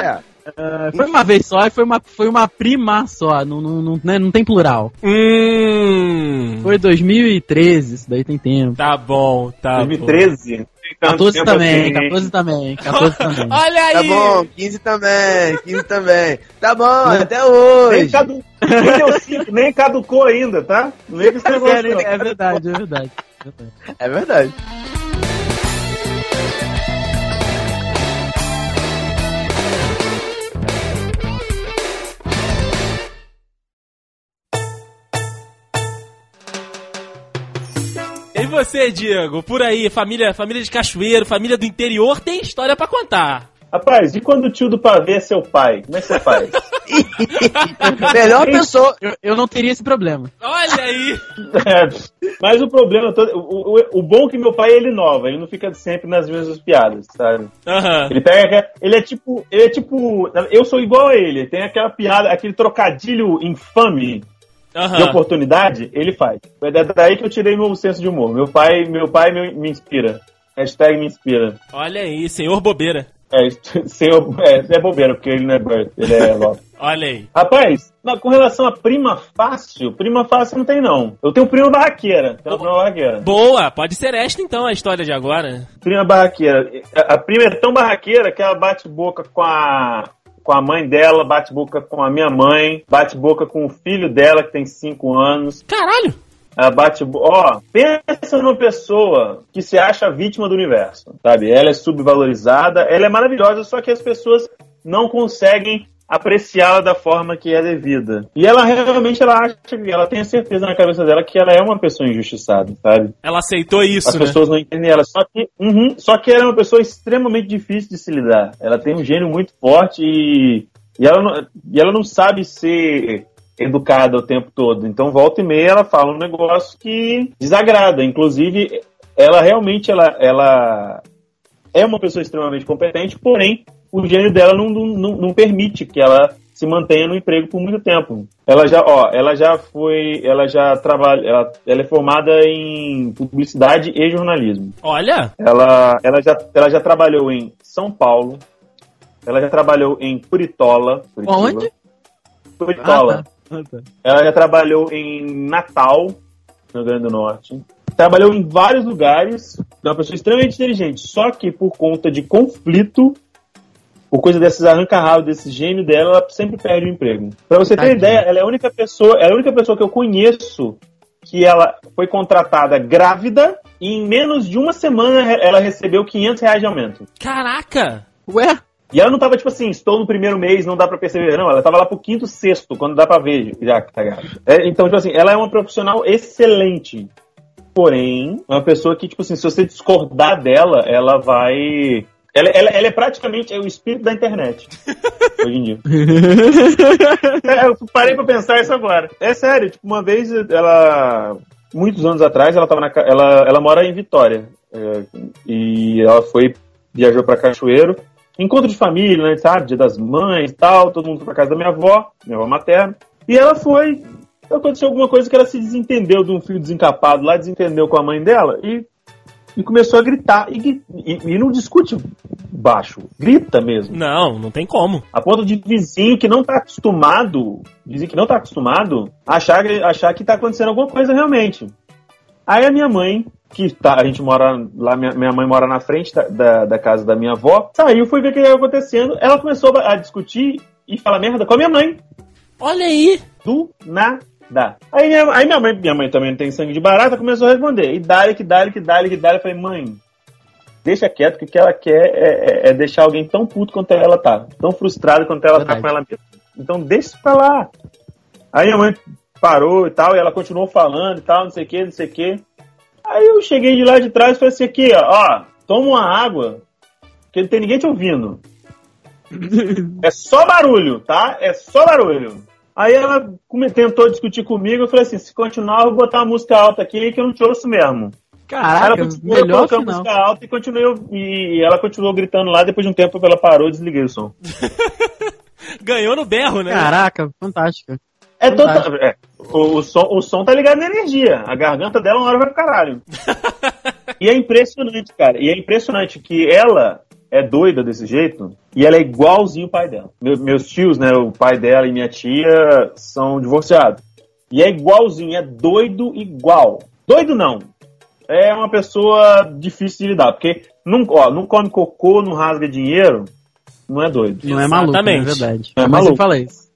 É. É, foi uma vez só e foi uma, foi uma prima só, não, não, não, né, não tem plural. Hum. Foi 2013, isso daí tem tempo. Tá bom, tá 2013. 14 também, Assim, 14 também, 14 também. bom. Olha aí. Tá bom, 15 também, 15 também. Tá bom, até Nem, hoje. cadu... nem deu cinco, nem caducou ainda, tá? Não vem com esse É, negócio, não. é verdade, é verdade. É verdade. Você, Diego? Por aí, família, família de cachoeiro, família do interior, tem história pra contar. Rapaz, e quando o tio do pavê é seu pai? Como é que você faz? Melhor pessoa. Eu, eu não teria esse problema. Olha aí. É, Mas o problema todo. O, o, o bom é que meu pai ele inova, ele não fica sempre nas mesmas piadas, sabe? Aham. Ele pega. Ele é tipo. Ele é tipo. Eu sou igual a ele. Tem aquela piada, aquele trocadilho infame de Aham. oportunidade, ele faz. É daí que eu tirei meu senso de humor. Meu pai, meu pai me, me inspira. Hashtag me inspira. Olha aí, senhor bobeira. É, senhor, é, é bobeira, porque ele não é Bert, ele é Lopes. Olha aí. Rapaz, na- com relação a prima fácil, prima fácil não tem não. Eu tenho prima barraqueira. Tenho prima barraqueira. Boa, pode ser esta então a história de agora. Prima barraqueira. A, a prima é tão barraqueira que ela bate boca com a com a mãe dela, bate boca com a minha mãe, bate boca com o filho dela que tem 5 anos. Caralho! Ela bate. Ó, pensa numa pessoa que se acha vítima do universo, sabe? Ela é subvalorizada, ela é maravilhosa, só que as pessoas não conseguem apreciá-la da forma que é devida. E ela realmente ela acha que ela tem a certeza na cabeça dela que ela é uma pessoa injustiçada, sabe? Ela aceitou isso, As né? pessoas não entendem ela. Só que, uhum, só que ela é uma pessoa extremamente difícil de se lidar. Ela tem um gênio muito forte e, e, ela, não, e ela não sabe ser educada o tempo todo. Então, volta e meia, ela fala um negócio que desagrada. Inclusive, ela realmente ela, ela é uma pessoa extremamente competente, porém, o gênio dela não, não, não, permite que ela se mantenha no emprego por muito tempo. Ela já, ó, ela já foi, ela já trabalha, ela, ela é formada em publicidade e jornalismo. Olha! Ela, ela, já, ela já trabalhou em São Paulo, ela já trabalhou em Curitola. Curitiba. Onde? Curitola. Ah, tá. Ela já trabalhou em Natal, no Rio Grande do Norte. Trabalhou em vários lugares. É uma pessoa extremamente inteligente. Só que por conta de conflito, por coisa desses arranca-rabo, desse gênio dela, ela sempre perde o emprego. Pra você ter Tadinha. ideia, ela é a única pessoa, ela é a única pessoa que eu conheço que ela foi contratada grávida e em menos de uma semana ela recebeu 500 reais de aumento. Caraca! Ué? E ela não tava tipo assim, estou no primeiro mês, não dá pra perceber. Não, ela tava lá pro quinto, sexto, quando dá pra ver já que tá grávida. É, então, tipo assim, ela é uma profissional excelente. Porém, é uma pessoa que, tipo assim, se você discordar dela, ela vai. Ela, ela, ela é praticamente é o espírito da internet. hoje em dia. É, eu parei pra pensar isso agora. É sério, tipo, uma vez ela. Muitos anos atrás, ela tava na. Ela, ela mora em Vitória. é, e ela foi. Viajou pra Cachoeiro. encontro de família, né, sabe? Dia das mães e tal, todo mundo foi pra casa da minha avó, minha avó materna. E ela foi. Aconteceu alguma coisa que ela se desentendeu de um filho desencapado lá, desentendeu com a mãe dela e, e começou a gritar. E, e, e não discute baixo, grita mesmo. Não, não tem como. A ponto de vizinho que não tá acostumado, vizinho que não tá acostumado, achar, achar que tá acontecendo alguma coisa realmente. Aí a minha mãe, que tá, a gente mora lá, minha, minha mãe mora na frente da, da, da casa da minha avó, saiu, foi ver o que estava acontecendo. Ela começou a discutir e falar merda com a minha mãe. Olha aí! Do nada. Aí minha, aí minha mãe, minha mãe também não tem sangue de barata, começou a responder. E dá que dá que dá que dá Eu falei, mãe, deixa quieto, que o que ela quer é, é, é, deixar alguém tão puto quanto ela tá. Tão frustrada quanto ela Verdade. tá com ela mesma. Então deixa isso pra lá. Aí minha mãe parou e tal, e ela continuou falando e tal, não sei o que, não sei o que. Aí eu cheguei de lá de trás e falei assim, aqui, ó, ó, toma uma água, que não tem ninguém te ouvindo. é só barulho, tá? É só barulho. Aí ela tentou discutir comigo, eu falei assim, se continuar, eu vou botar uma música alta aqui que eu não te ouço mesmo. Caraca, ela melhor final. música alta e, continuou, e ela continuou gritando lá, depois de um tempo ela parou e desliguei o som. Ganhou no berro, né? Caraca, fantástica. É total. É, o, o, som, o som tá ligado na energia. A garganta dela uma hora vai pro caralho. e é impressionante, cara. E é impressionante que ela é doida desse jeito e ela é igualzinho o pai dela. Meu, meus tios, né? O pai dela e minha tia são divorciados. E é igualzinho, é doido igual. Doido não. É uma pessoa difícil de lidar, porque não, ó, não come cocô, não rasga dinheiro, não é doido. Não é maluco, é verdade. Não é Mas maluco. eu falei isso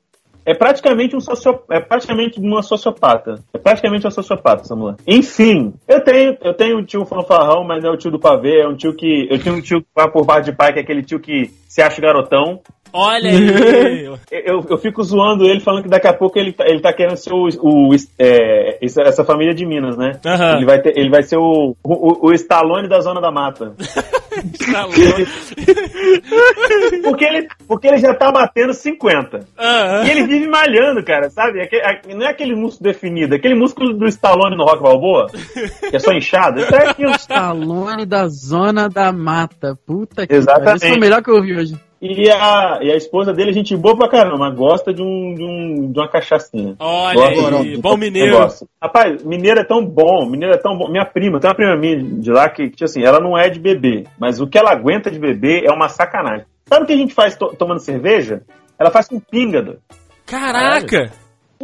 é praticamente um socio... é praticamente uma sociopata. É praticamente uma sociopata, Samuel. Enfim, eu tenho, eu tenho um tio fanfarrão, mas é o tio do pavê, é um tio que. Eu tenho um tio que vai por parte de pai, que é aquele tio que se acha garotão. Olha aí! eu, eu fico zoando ele, falando que daqui a pouco ele, tá, ele tá querendo ser o, o é, essa família de Minas, né? Uhum. Ele, vai ter, ele vai ser o, o, o Stallone da Zona da Mata. porque, ele, porque ele já tá batendo 50. Uhum. E ele vive malhando, cara, sabe? não é aquele músculo definido, é aquele músculo do Stallone no Rock Balboa, que é só inchado. Isso é aquilo. Stallone da Zona da Mata. Puta que Exatamente. Isso é o melhor que eu ouvi hoje. E a, e a esposa dele, gente boa pra caramba, gosta de, um, de, um, de uma cachaçinha. Olha gosta aí, de, bom mineiro. Negócio. Rapaz, mineiro é tão bom, mineiro é tão bom. Minha prima, tem uma prima minha de lá que, que, assim, ela não é de beber, mas o que ela aguenta de beber é uma sacanagem. Sabe o que a gente faz to tomando cerveja? Ela faz com pingada. Caraca!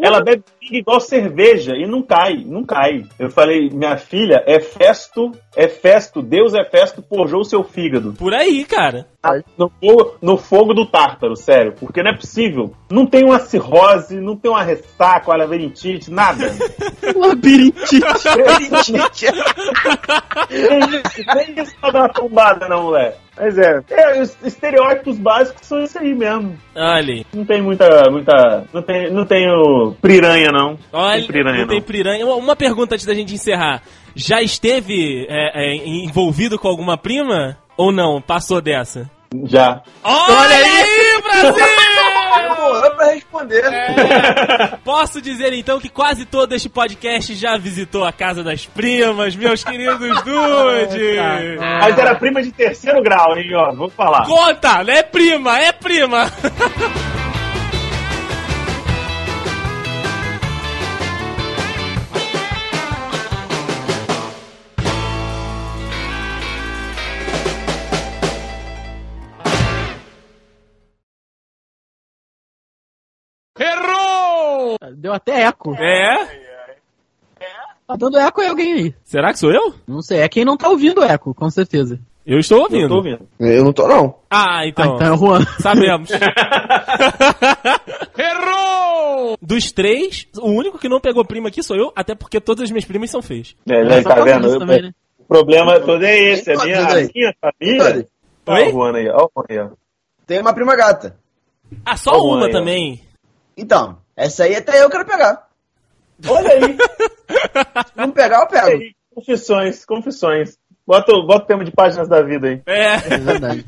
Ela bebe igual cerveja e não cai, não cai. Eu falei, minha filha, é festo, é festo, Deus é festo, forjou o seu fígado. Por aí, cara. No fogo, no fogo do tártaro, sério. Porque não é possível. Não tem uma cirrose, não tem uma ressaca, uma labirintite, nada. labirintite. labirintite. Nem isso pra dar uma tombada na mulher. Mas é, é, os estereótipos básicos são isso aí mesmo. Olha. Não tem muita, muita, não tem, não tenho piranha não. Olha, tem piranha, não, não tem piranha. Uma pergunta antes da gente encerrar. Já esteve é, é, envolvido com alguma prima? Ou não? Passou dessa? Já. Olha, Olha aí, Brasil! Demorou pra responder. É, posso dizer então que quase todo este podcast já visitou a casa das primas, meus queridos Dude. Mas era prima de terceiro grau, hein, ó. Vou falar. Conta, é prima, é prima. Deu até eco. É? Tá dando eco em alguém aí. Será que sou eu? Não sei, é quem não tá ouvindo eco, com certeza. Eu estou ouvindo. Eu, ouvindo. eu não tô, não. Ah, então. Ah, então é o Juan. Sabemos. Errou! Dos três, o único que não pegou prima aqui sou eu, até porque todas as minhas primas são feias. É, é tá vendo? Também, né? O problema todo é esse. A minha, a minha família. Olha o Juan aí, olha o Juan aí. Tem uma prima gata. Ah, só uma aí, também? Então, essa aí até eu quero pegar. Olha aí. Se não pegar, eu pego. Confissões, confissões. Bota, bota o tema de páginas da vida aí. É. é verdade.